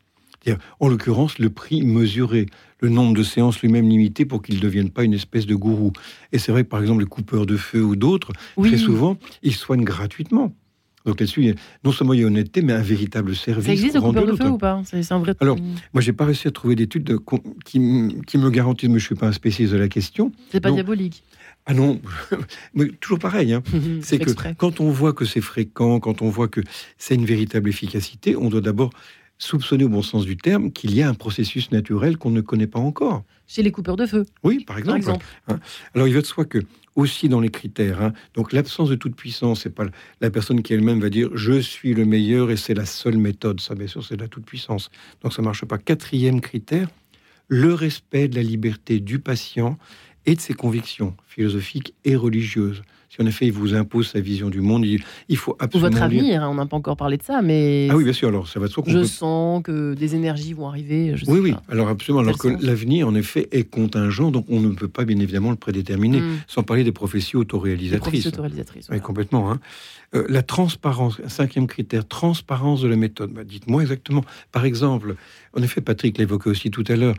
En l'occurrence, le prix mesuré, le nombre de séances lui-même limité pour qu'il ne devienne pas une espèce de gourou. Et c'est vrai que, par exemple, les coupeurs de feu ou d'autres, très souvent, ils soignent gratuitement. Donc là-dessus, non seulement il y a honnêteté, mais un véritable service. Ça existe coupeur de feu ou pas? C'est un vrai. Alors, moi, j'ai pas réussi à trouver d'études qui, qui, me garantissent, mais je suis pas un spécialiste de la question. C'est pas diabolique. Ah non, *laughs* mais toujours pareil. Hein. *laughs* c'est que quand on voit que c'est fréquent, quand on voit que c'est une véritable efficacité, on doit d'abord soupçonner au bon sens du terme qu'il y a un processus naturel qu'on ne connaît pas encore. Chez les coupeurs de feu. Oui, par exemple. Hein. Alors il va de soi que aussi dans les critères, hein, donc l'absence de toute puissance, c'est pas la personne qui elle-même va dire je suis le meilleur et c'est la seule méthode. Ça, bien sûr, c'est de la toute puissance. Donc ça marche pas. Quatrième critère, le respect de la liberté du patient et de ses convictions philosophiques et religieuses. Si en effet il vous impose sa vision du monde, il, faut absolument. Votre avenir, hein, on n'a pas encore parlé de ça, mais. Ah oui, bien sûr, alors ça va de soi Je sens que des énergies vont arriver. oui, oui, alors absolument. Alors que l'avenir, en effet, est contingent, donc on ne peut pas bien évidemment le prédéterminer, hmm. sans parler des prophéties autoréalisatrices. autoréalisatrices. Oui, complètement. Hein. Euh, la transparence, cinquième critère, transparence de la méthode. Bah, dites-moi exactement. Par exemple, en effet, Patrick l'évoquait aussi tout à l'heure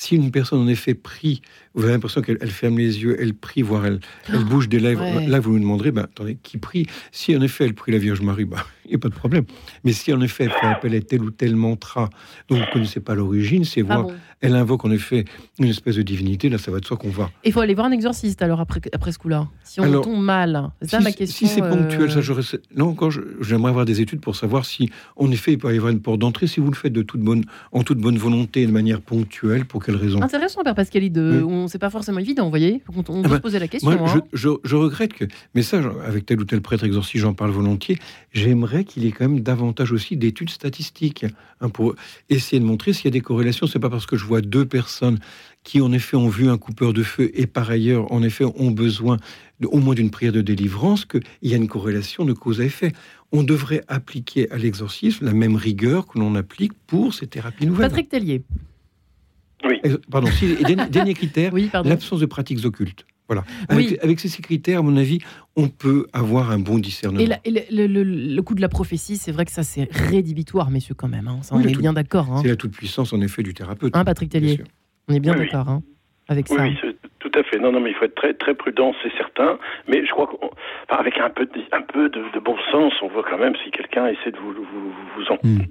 Si une personne en effet prie, vous avez l'impression qu'elle ferme les yeux, elle prie, voire elle, elle bouge des lèvres, là vous lui demanderez, ben, attendez, qui prie? Si en effet elle prie la Vierge Marie, ben, *laughs* il n'y a pas de problème. Mais si en effet elle fait appel à tel ou tel mantra dont vous ne connaissez pas l'origine, c'est voir, elle invoque en effet une espèce de divinité, là ça va de soi qu'on va. Il faut aller voir un exorciste alors après, après ce coup-là. Si on tombe mal, c'est ça ma question. Si c'est ponctuel, ça euh, j'aurais. Non, encore, j'aimerais avoir des études pour savoir si en effet il peut y avoir une porte d'entrée, si vous le faites de toute bonne, en toute bonne volonté, de manière ponctuelle, pour quelle raison? Intéressant, Père Pascali, de... on sait pas forcément évident, vous voyez On, on ah se bah, poser la question. Moi, hein. je, je, regrette que, mais ça, avec tel ou tel prêtre exorciste, j'en parle volontiers, j'aimerais qu'il y ait quand même davantage aussi d'études statistiques hein, pour essayer de montrer s'il y a des corrélations. C'est pas parce que je vois deux personnes qui en effet ont vu un coupeur de feu et par ailleurs en effet ont besoin au moins d'une prière de délivrance qu'il y a une corrélation de cause à effet. On devrait appliquer à l'exorcisme la même rigueur que l'on applique pour ces thérapies nouvelles. Patrick Tellier. Oui. Pardon, si, dernier, critère, *laughs* l'absence de pratiques occultes. Voilà. Avec, ces critères, à mon avis, on peut avoir un bon discernement. Et, le, coup de la prophétie, c'est vrai que ça, c'est rédhibitoire, messieurs, quand même. Hein. on est bien d'accord. Hein. C'est la toute-puissance, en effet, du thérapeute. Hein, Patrick Tellier? On est bien d'accord hein, avec ça. Oui, tout à fait. Non, non, mais il faut être très, très prudent, c'est certain. Mais je crois qu'avec un peu, de, un peu de, bon sens, on voit quand même si quelqu'un essaie de vous, vous, vous en... Hmm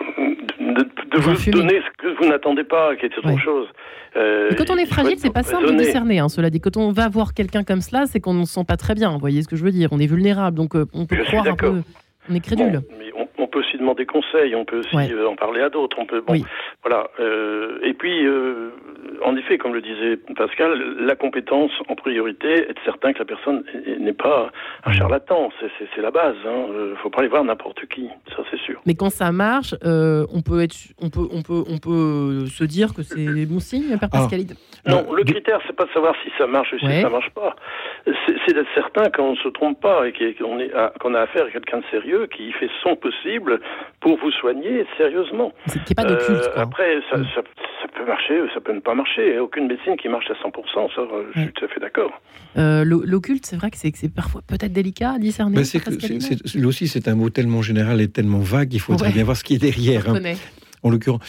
de, vous, donner ce que vous n'attendez pas, qui est autre chose. Euh, quand on est fragile, c'est pas simple de discerner. Hein, cela dit, quand on va voir quelqu'un comme cela, c'est qu'on ne se sent pas très bien. Vous voyez ce que je veux dire On est vulnérable, donc euh, on peut croire un peu. On est crédule. mais on, peut aussi demander conseil, on peut aussi euh, en parler à d'autres. On peut, bon, voilà. et puis, en effet, comme le disait Pascal, la compétence en priorité, être certain que la personne n'est pas un charlatan, c'est la base. Il hein. ne euh, faut pas aller voir n'importe qui, ça c'est sûr. Mais quand ça marche, euh, on peut être, on peut, on peut, on peut se dire que c'est *coughs* bon signe, Père ah. Pascal. Non, le critère, c'est pas de savoir si ça marche ou si ça marche pas. C'est d'être certain qu'on ne se trompe pas et qu'on qu'on a affaire à quelqu'un de sérieux qui fait son possible pour vous soigner sérieusement. C'est pas de culte. Euh, après, mm. ça, ça, peut marcher, ça peut ne pas marcher. Aucune médecine qui marche à 100%, ça, je suis tout à fait d'accord. Euh, L'occulte, c'est vrai que c'est parfois peut-être délicat à discerner. Ben c'est aussi, c'est un mot tellement général et tellement vague, il faudrait bien voir ce qui est derrière. Hein en l'occurrence.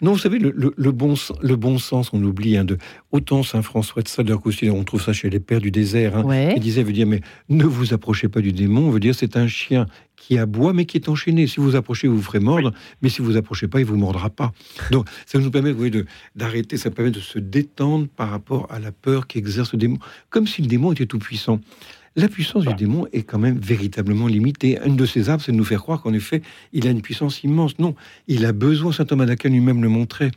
Non, vous savez, le, bon, le bon sens, on oublie. Hein, de, autant Saint François de Sales on trouve ça chez les pères du désert. Hein, Il disait, veut dire, mais ne vous approchez pas du démon. veut dire, c'est un chien qui aboie, mais qui est enchaîné. Si vous approchez, vous vous ferez mordre, mais si vous approchez pas, il vous mordra pas. Donc, ça nous permet d'arrêter, ça permet de se détendre par rapport à la peur qu'exerce le démon, comme si le démon était tout puissant. La puissance du démon est quand même véritablement limitée. Une de ses arbres, c'est de nous faire croire qu'en effet, il a une puissance immense. Non, il a besoin, saint Thomas d'Aquin lui-même le montrait,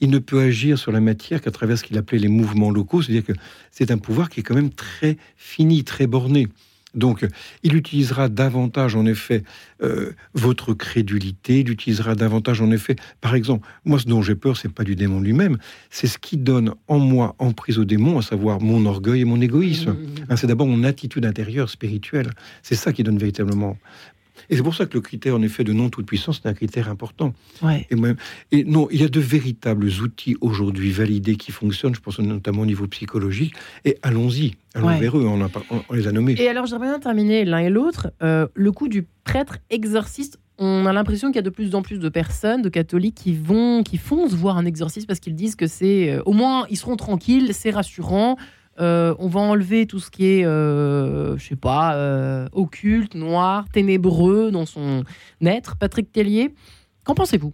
il ne peut agir sur la matière qu'à travers ce qu'il appelait les mouvements locaux, c'est-à-dire que c'est un pouvoir qui est quand même très fini, très borné. Donc, il utilisera davantage, en effet, euh, votre crédulité, il utilisera davantage, en effet, par exemple, moi, ce dont j'ai peur, c'est pas du démon lui-même, c'est ce qui donne en moi emprise au démon, à savoir mon orgueil et mon égoïsme. Mmh, mmh, mmh. Hein, c'est d'abord mon attitude intérieure spirituelle. C'est ça qui donne véritablement et c'est pour ça que le critère, en effet, de non toute puissance est un critère important. Et, même, et, non, il y a de véritables outils aujourd'hui validés qui fonctionnent, je pense notamment au niveau psychologique. Et allons-y, allons vers eux, on, les a nommés. Et alors, j'aimerais bien terminer l'un et l'autre. Euh, le coup du prêtre exorciste, on a l'impression qu'il y a de plus en plus de personnes, de catholiques, qui vont, qui foncent voir un exorciste parce qu'ils disent que c'est, euh, au moins, ils seront tranquilles, c'est rassurant. Euh, on va enlever tout ce qui est, euh, je sais pas, euh, occulte, noir, ténébreux dans son être. Patrick Tellier, qu'en pensez-vous?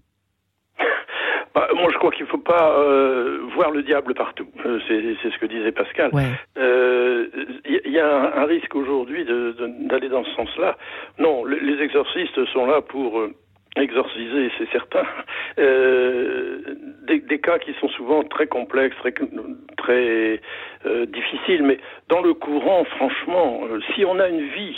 Bah, moi, je crois qu'il ne faut pas voir le diable partout. c'est ce que disait Pascal. Il y, a un, risque aujourd'hui d'aller dans ce sens-là. Non, les exorcistes sont là pour exorciser, c'est certain, euh, des, cas qui sont souvent très complexes, très, très euh, difficiles, mais dans le courant, franchement, euh, si on a une vie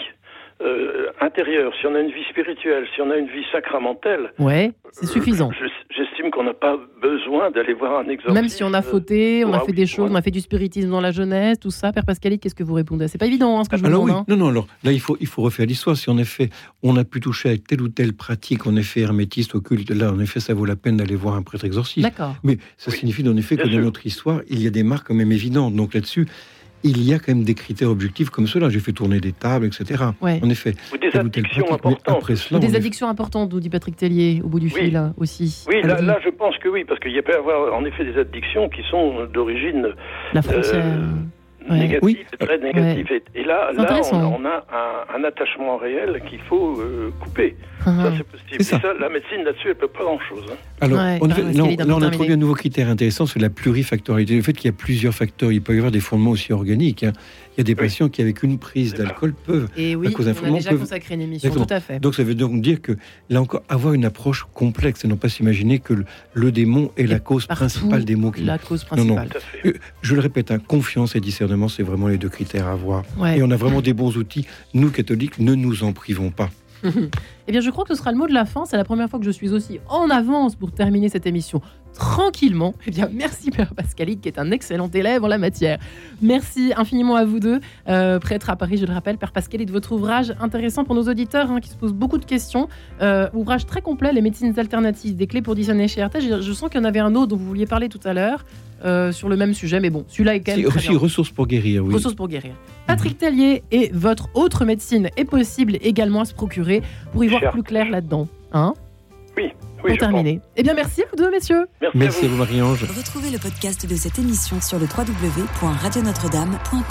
euh, intérieure, si on a une vie spirituelle, si on a une vie sacramentelle, ouais, c'est suffisant. J'estime qu'on n'a pas besoin d'aller voir un exorciste. Même si on a fauté, on a fait des choses, on a fait du spiritisme dans la jeunesse, tout ça, Père Pascali, qu'est-ce que vous répondez? C'est pas évident hein, ce que je vous alors, demande. Hein. Non, non, alors là, il faut, il faut refaire l'histoire. Si en effet, on a pu toucher avec telle ou telle pratique, en effet, hermétiste, occulte, là, en effet, ça vaut la peine d'aller voir un prêtre exorciste. D'accord. Mais ça signifie, en effet, que dans notre histoire, il y a des marques quand même évidentes. Donc là-dessus, il y a quand même des critères objectifs comme cela. J'ai fait tourner des tables, etc. En effet. Ou des addictions importantes. des addictions importantes, nous dit Patrick Tellier, au bout du fil aussi. Oui, là, je pense que oui, parce qu'il y a peut avoir en effet des addictions qui sont d'origine. La frontière. Euh, négatif, très négatif. Et, là, là on, a un, attachement réel qu'il faut euh, couper. Uh-huh. Ça, c'est possible. Ça. ça. la médecine, là-dessus, elle ne peut pas grand-chose. Hein. Alors, on, a, là, on a trouvé un nouveau critère intéressant, c'est la plurifactorialité. Le fait qu'il y a plusieurs facteurs, il peut y avoir des fondements aussi organiques. Hein. Il y a des patients qui, avec une prise d'alcool, peuvent, et oui, à cause d'un fondement, déjà consacré une émission, tout à fait. Donc, ça veut donc dire que, là encore, avoir une approche complexe et non pas s'imaginer que le, démon est la cause principale des mots. Qui... La cause principale. Non, non. Je le répète, hein, confiance et discernement, c'est vraiment les deux critères à avoir. Et on a vraiment des bons outils. Nous, catholiques, ne nous en privons pas. Eh bien, je crois que ce sera le mot de la fin. C'est la première fois que je suis aussi en avance pour terminer cette émission tranquillement. Eh bien, merci Père Pascalique, qui est un excellent élève en la matière. Merci infiniment à vous deux, euh, prêtre à Paris, je le rappelle, Père Pascalique, de votre ouvrage intéressant pour nos auditeurs hein, qui se posent beaucoup de questions. Euh, ouvrage très complet, Les médecines alternatives, des clés pour discerner chez RT. Je sens qu'il y en avait un autre dont vous vouliez parler tout à l'heure. Euh, sur le même sujet, mais bon, celui-là est quand même. aussi ressources pour guérir, oui. Ressources pour guérir. Patrick Tellier et votre autre médecine est possible également à se procurer pour y voir plus clair là-dedans. Hein? Oui. Oui, pour terminer. Eh bien, merci à vous deux, messieurs. Merci, merci à vous, Marie-Ange. Retrouvez le podcast de cette émission sur le www.radionotre-dame.com.